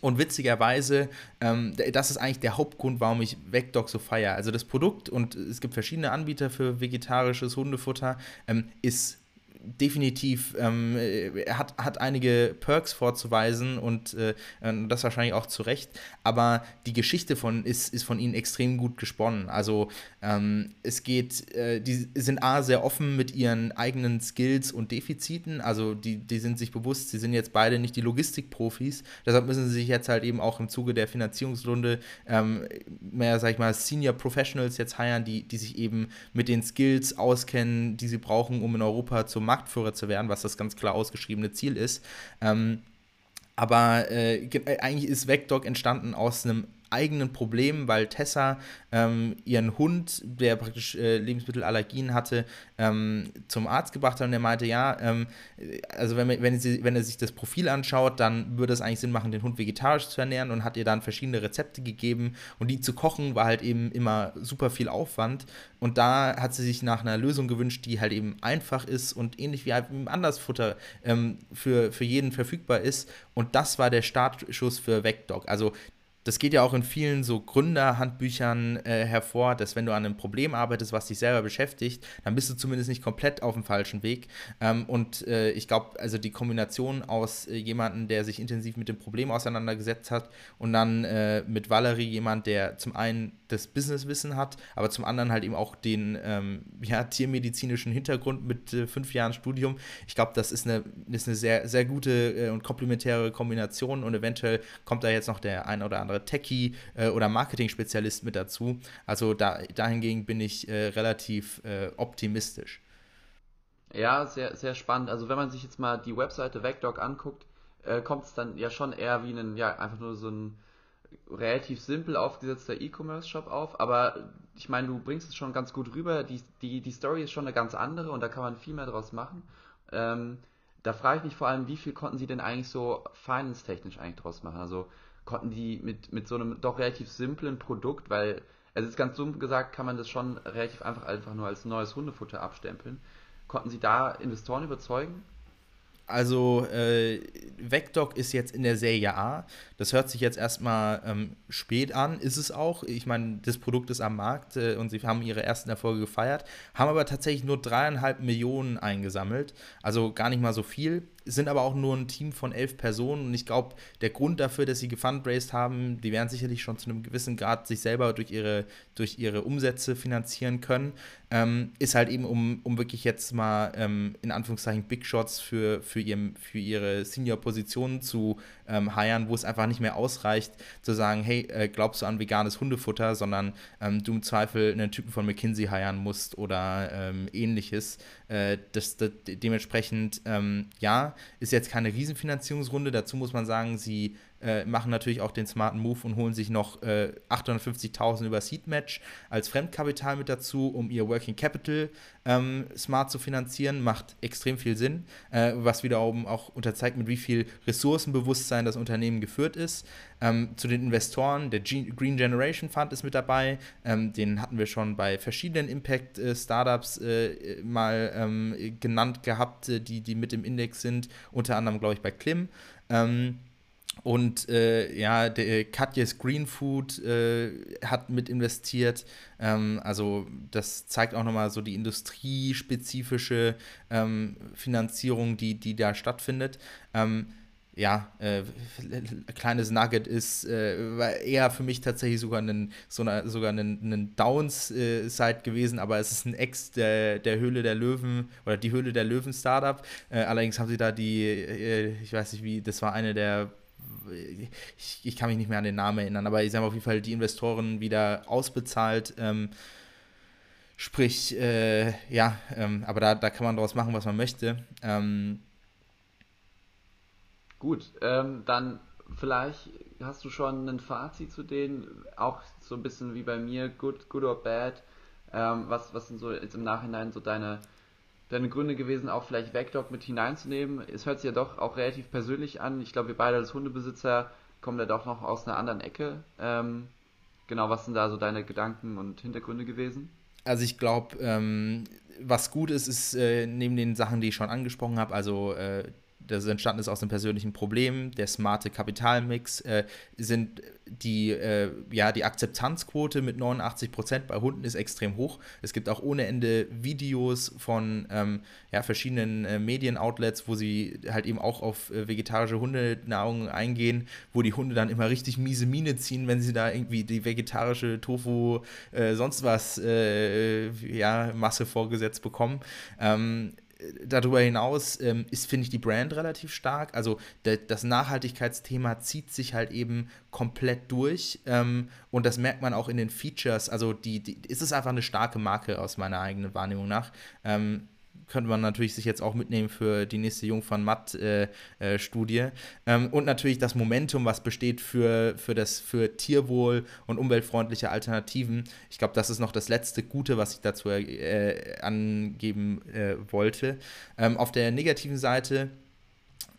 und witzigerweise, ähm, das ist eigentlich der Hauptgrund, warum ich VecDoc so feiere. Also das Produkt, und es gibt verschiedene Anbieter für vegetarisches Hundefutter, ähm, ist definitiv, ähm, er hat, hat einige Perks vorzuweisen und äh, das wahrscheinlich auch zu Recht, aber die Geschichte von ist, ist von ihnen extrem gut gesponnen. Also ähm, es geht, äh, die sind A sehr offen mit ihren eigenen Skills und Defiziten, also die, die sind sich bewusst, sie sind jetzt beide nicht die Logistikprofis, deshalb müssen sie sich jetzt halt eben auch im Zuge der Finanzierungsrunde ähm, mehr, sag ich mal, Senior Professionals jetzt heiern, die, die sich eben mit den Skills auskennen, die sie brauchen, um in Europa zu Marktführer zu werden, was das ganz klar ausgeschriebene Ziel ist. Ähm, aber äh, äh eigentlich ist VecDoc entstanden aus einem eigenen Problem, weil Tessa ähm, ihren Hund, der praktisch äh, Lebensmittelallergien hatte, ähm, zum Arzt gebracht hat und der meinte, ja, ähm, also wenn, wenn, sie, wenn er sich das Profil anschaut, dann würde es eigentlich Sinn machen, den Hund vegetarisch zu ernähren und hat ihr dann verschiedene Rezepte gegeben und die zu kochen war halt eben immer super viel Aufwand und da hat sie sich nach einer Lösung gewünscht, die halt eben einfach ist und ähnlich wie halt im Andersfutter ähm, für, für jeden verfügbar ist und das war der Startschuss für VecDoc. Also das geht ja auch in vielen so Gründerhandbüchern äh, hervor, dass wenn du an einem Problem arbeitest, was dich selber beschäftigt, dann bist du zumindest nicht komplett auf dem falschen Weg. Ähm, und äh, ich glaube, also die Kombination aus äh, jemandem, der sich intensiv mit dem Problem auseinandergesetzt hat und dann äh, mit Valerie jemand, der zum einen das Businesswissen hat, aber zum anderen halt eben auch den ähm, ja, tiermedizinischen Hintergrund mit äh, fünf Jahren Studium. Ich glaube, das ist eine, ist eine sehr, sehr gute äh, und komplementäre Kombination und eventuell kommt da jetzt noch der ein oder andere Techie äh, oder Marketing-Spezialist mit dazu. Also da, dahingegen bin ich äh, relativ äh, optimistisch. Ja, sehr, sehr spannend. Also wenn man sich jetzt mal die Webseite VecDoc anguckt, äh, kommt es dann ja schon eher wie ein, ja, einfach nur so ein relativ simpel aufgesetzter E-Commerce-Shop auf, aber ich meine, du bringst es schon ganz gut rüber. Die, die, die Story ist schon eine ganz andere und da kann man viel mehr draus machen. Ähm, da frage ich mich vor allem, wie viel konnten sie denn eigentlich so finance-technisch eigentlich draus machen? Also konnten die mit, mit so einem doch relativ simplen Produkt, weil es ist ganz dumm gesagt, kann man das schon relativ einfach einfach nur als neues Hundefutter abstempeln. Konnten sie da Investoren überzeugen? Also, äh, VecDoc ist jetzt in der Serie A. Das hört sich jetzt erstmal ähm, spät an, ist es auch. Ich meine, das Produkt ist am Markt äh, und sie haben ihre ersten Erfolge gefeiert, haben aber tatsächlich nur dreieinhalb Millionen eingesammelt. Also gar nicht mal so viel sind aber auch nur ein Team von elf Personen und ich glaube, der Grund dafür, dass sie gefundraised haben, die werden sicherlich schon zu einem gewissen Grad sich selber durch ihre, durch ihre Umsätze finanzieren können, ähm, ist halt eben, um, um wirklich jetzt mal ähm, in Anführungszeichen Big Shots für, für, ihrem, für ihre Senior-Positionen zu ähm, hiren, wo es einfach nicht mehr ausreicht, zu sagen, hey, äh, glaubst du an veganes Hundefutter, sondern ähm, du im Zweifel einen Typen von McKinsey hiren musst oder ähm, ähnliches. Äh, das, das, dementsprechend, ähm, ja, ist jetzt keine Riesenfinanzierungsrunde. Dazu muss man sagen, sie äh, machen natürlich auch den smarten Move und holen sich noch äh, 850.000 über Seedmatch als Fremdkapital mit dazu, um ihr Working Capital ähm, smart zu finanzieren. Macht extrem viel Sinn, äh, was wiederum auch unterzeigt, mit wie viel Ressourcenbewusstsein das Unternehmen geführt ist. Ähm, zu den Investoren, der G Green Generation Fund ist mit dabei. Ähm, den hatten wir schon bei verschiedenen Impact-Startups äh, äh, mal ähm, genannt gehabt, äh, die, die mit im Index sind. Unter anderem, glaube ich, bei Klim. Ähm, und äh, ja, der äh, Katjes Green Food äh, hat mit investiert. Ähm, also das zeigt auch nochmal so die industriespezifische ähm, Finanzierung, die, die da stattfindet. Ähm, ja, äh, kleines Nugget ist äh, eher für mich tatsächlich sogar ein, so eine, sogar ein, ein Downside gewesen, aber es ist ein Ex der, der Höhle der Löwen oder die Höhle der Löwen Startup. Äh, allerdings haben sie da die, ich weiß nicht wie, das war eine der ich, ich, kann mich nicht mehr an den Namen erinnern, aber sie haben auf jeden Fall die Investoren wieder ausbezahlt. Ähm, sprich, äh, ja, ähm, aber da, da kann man daraus machen, was man möchte. Ähm, Gut, ähm, dann vielleicht hast du schon ein Fazit zu denen, auch so ein bisschen wie bei mir, good, good or bad. Ähm, was, was sind so jetzt im Nachhinein so deine deine Gründe gewesen, auch vielleicht Vecdog mit hineinzunehmen? Es hört sich ja doch auch relativ persönlich an. Ich glaube, wir beide als Hundebesitzer kommen da doch noch aus einer anderen Ecke. Ähm, genau, was sind da so deine Gedanken und Hintergründe gewesen? Also ich glaube, ähm, was gut ist, ist äh, neben den Sachen, die ich schon angesprochen habe, also äh, das entstanden ist aus einem persönlichen Problem, der smarte Kapitalmix, äh, sind die, äh, ja, die Akzeptanzquote mit 89 Prozent bei Hunden ist extrem hoch. Es gibt auch ohne Ende Videos von ähm, ja, verschiedenen äh, Medienoutlets, wo sie halt eben auch auf äh, vegetarische Hundenahrung eingehen, wo die Hunde dann immer richtig miese Miene ziehen, wenn sie da irgendwie die vegetarische Tofu, äh, sonst was, äh, ja, Masse vorgesetzt bekommen. Ähm, darüber hinaus ähm, ist, finde ich, die Brand relativ stark. Also das Nachhaltigkeitsthema zieht sich halt eben komplett durch ähm, und das merkt man auch in den Features. Also die, die, ist es einfach eine starke Marke aus meiner eigenen Wahrnehmung nach. Ähm, könnte man natürlich sich jetzt auch mitnehmen für die nächste Jungfern Matt-Studie. Äh, ähm, und natürlich das Momentum, was besteht für, für, das, für Tierwohl und umweltfreundliche Alternativen. Ich glaube, das ist noch das letzte Gute, was ich dazu äh, angeben äh, wollte. Ähm, auf der negativen Seite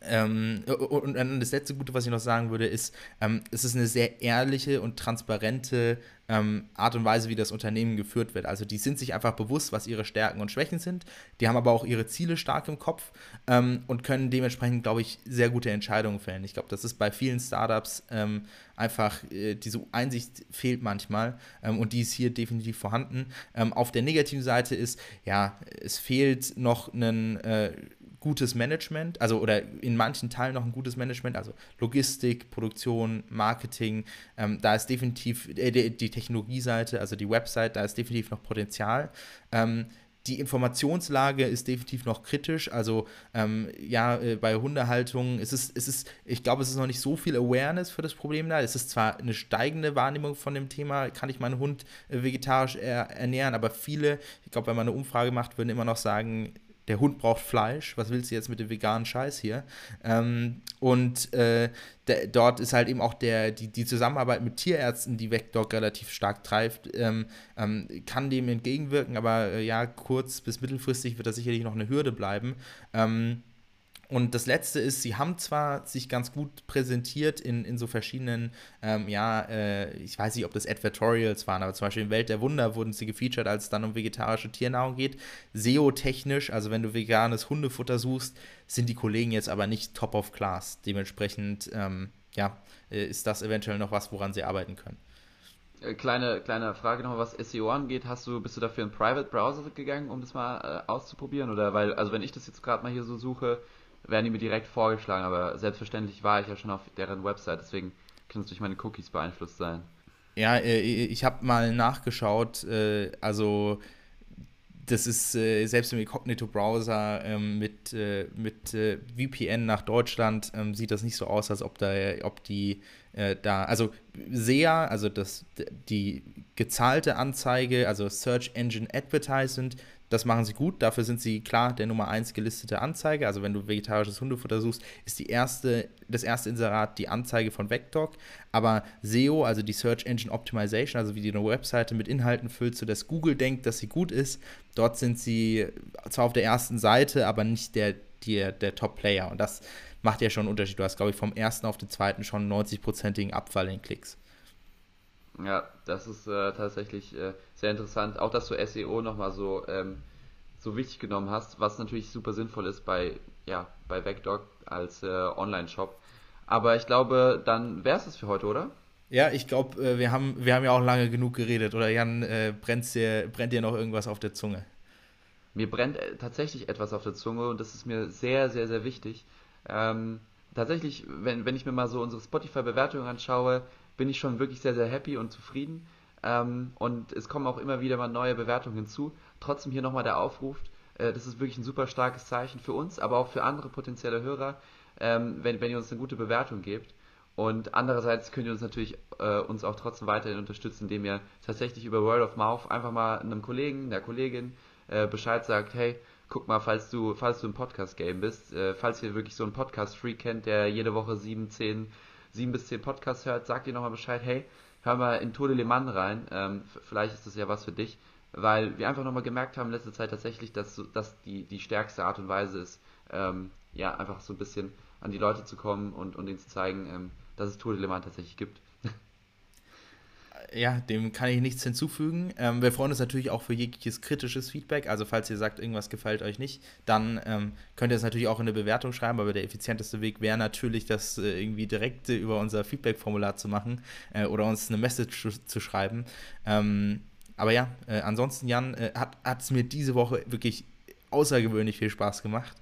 ähm, und dann das letzte Gute, was ich noch sagen würde, ist, ähm, es ist eine sehr ehrliche und transparente ähm, Art und Weise, wie das Unternehmen geführt wird. Also die sind sich einfach bewusst, was ihre Stärken und Schwächen sind. Die haben aber auch ihre Ziele stark im Kopf ähm, und können dementsprechend, glaube ich, sehr gute Entscheidungen fällen. Ich glaube, das ist bei vielen Startups ähm, einfach, äh, diese Einsicht fehlt manchmal ähm, und die ist hier definitiv vorhanden. auf der negativen Seite ist, ja, es fehlt noch ein äh, gutes Management, also oder in manchen Teilen noch ein gutes Management, also Logistik, Produktion, Marketing, ähm, da ist definitiv äh, die, die Technologieseite, also die Website, da ist definitiv noch Potenzial. Ähm, die Informationslage ist definitiv noch kritisch. Also ähm, ja, äh, bei Hundehaltung ist es, ist es, ich glaube, es ist noch nicht so viel Awareness für das Problem da. Es ist zwar eine steigende Wahrnehmung von dem Thema, kann ich meinen Hund äh, vegetarisch er ernähren, aber viele, ich glaube, wenn man eine Umfrage macht, würden immer noch sagen, der Hund braucht Fleisch, was willst du jetzt mit dem veganen Scheiß hier? Ähm, und äh, der, dort ist halt eben auch der, die, die Zusammenarbeit mit Tierärzten, die Vecdog relativ stark treibt, ähm, ähm, kann dem entgegenwirken, aber äh, ja, kurz- bis mittelfristig wird das sicherlich noch eine Hürde bleiben. Ähm, und das Letzte ist, sie haben zwar sich ganz gut präsentiert in, in so verschiedenen, ähm, ja, äh, ich weiß nicht, ob das Advertorials waren, aber zum Beispiel in Welt der Wunder wurden sie gefeatured, als es dann um vegetarische Tiernahrung geht. SEO-technisch, also wenn du veganes Hundefutter suchst, sind die Kollegen jetzt aber nicht top of class. Dementsprechend, ähm, ja, äh, ist das eventuell noch was, woran sie arbeiten können. Äh, kleine, kleine Frage noch, was SEO angeht. Hast du, bist du dafür in Private Browser gegangen, um das mal äh, auszuprobieren? Oder weil, also wenn ich das jetzt gerade mal hier so suche, werden die mir direkt vorgeschlagen, aber selbstverständlich war ich ja schon auf deren Website, deswegen können es durch meine Cookies beeinflusst sein. Ja, äh, ich habe mal nachgeschaut, äh, also das ist äh, selbst im Incognito-Browser ähm, mit, mit VPN nach Deutschland ähm, sieht das nicht so aus, als ob da, ob die da, also SEA, also das, die gezahlte Anzeige, also Search Engine Advertisement, das machen sie gut. Dafür sind sie klar der Nummer 1 gelistete Anzeige. Also wenn du vegetarisches Hundefutter suchst, ist die erste, das erste Inserat die Anzeige von Vecdog. Aber SEO, also die Search Engine Optimization, also wie die eine Webseite mit Inhalten füllt, sodass Google denkt, dass sie gut ist, dort sind sie zwar auf der ersten Seite, aber nicht der, der, der Top-Player. Und das macht ja schon einen Unterschied. Du hast, glaube ich, vom ersten auf den zweiten schon 90-prozentigen Abfall in Klicks. Ja, das ist äh, tatsächlich äh, sehr interessant. Auch, dass du SEO nochmal so, ähm, so wichtig genommen hast, was natürlich super sinnvoll ist bei, ja, bei Vecdog als äh, Online-Shop. Aber ich glaube, dann wäre es das für heute, oder? Ja, ich glaube, äh, wir, haben, wir haben ja auch lange genug geredet. Oder Jan, äh, brennt, dir, brennt dir noch irgendwas auf der Zunge? Mir brennt äh, tatsächlich etwas auf der Zunge und das ist mir sehr, sehr, sehr wichtig. Ähm, tatsächlich, wenn, wenn ich mir mal so unsere Spotify-Bewertungen anschaue, bin ich schon wirklich sehr, sehr happy und zufrieden. Ähm, und es kommen auch immer wieder mal neue Bewertungen hinzu. Trotzdem hier nochmal der Aufruf. Äh, das ist wirklich ein super starkes Zeichen für uns, aber auch für andere potenzielle Hörer, ähm, wenn, wenn ihr uns eine gute Bewertung gebt. Und andererseits könnt ihr uns natürlich äh, uns auch trotzdem weiterhin unterstützen, indem ihr tatsächlich über Word of Mouth einfach mal einem Kollegen, einer Kollegin äh, Bescheid sagt, hey, guck mal, falls du, falls du im Podcast-Game bist, äh, falls ihr wirklich so einen Podcast-Freak kennt, der jede Woche sieben, zehn sieben bis zehn Podcasts hört, sagt ihr nochmal Bescheid, hey, hör mal in Tode Le Mans rein, ähm, vielleicht ist das ja was für dich. weil wir einfach nochmal gemerkt haben in letzter Zeit tatsächlich, dass das die, die stärkste Art und Weise ist, ähm, ja, einfach so ein bisschen an die Leute zu kommen und, und ihnen zu zeigen, ähm, dass es Tour de Le Mans tatsächlich gibt. Ja, dem kann ich nichts hinzufügen. Ähm, wir freuen uns natürlich auch für jegliches kritisches Feedback. Also falls ihr sagt, irgendwas gefällt euch nicht, dann ähm, könnt ihr es natürlich auch in eine Bewertung schreiben. Aber der effizienteste Weg wäre natürlich, das äh, irgendwie direkt äh, über unser Feedback-Formular zu machen äh, oder uns eine Message zu schreiben. Ähm, aber ja, äh, ansonsten, Jan, äh, hat es mir diese Woche wirklich außergewöhnlich viel Spaß gemacht.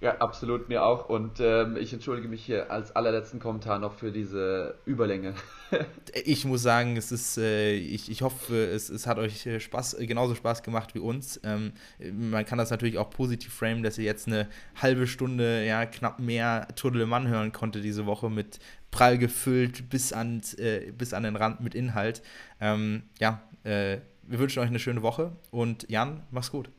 Ja, absolut, mir auch. Und ähm, ich entschuldige mich hier als allerletzten Kommentar noch für diese Überlänge. [laughs] ich muss sagen, es ist, äh, ich, ich hoffe, es, es hat euch äh, Spaß, genauso Spaß gemacht wie uns. Ähm, man kann das natürlich auch positiv framen, dass ihr jetzt eine halbe Stunde, ja, knapp mehr Tour de Le Mans hören konnte diese Woche mit prall gefüllt bis an, äh, bis an den Rand mit Inhalt. Ähm, ja, äh, wir wünschen euch eine schöne Woche und Jan, mach's gut.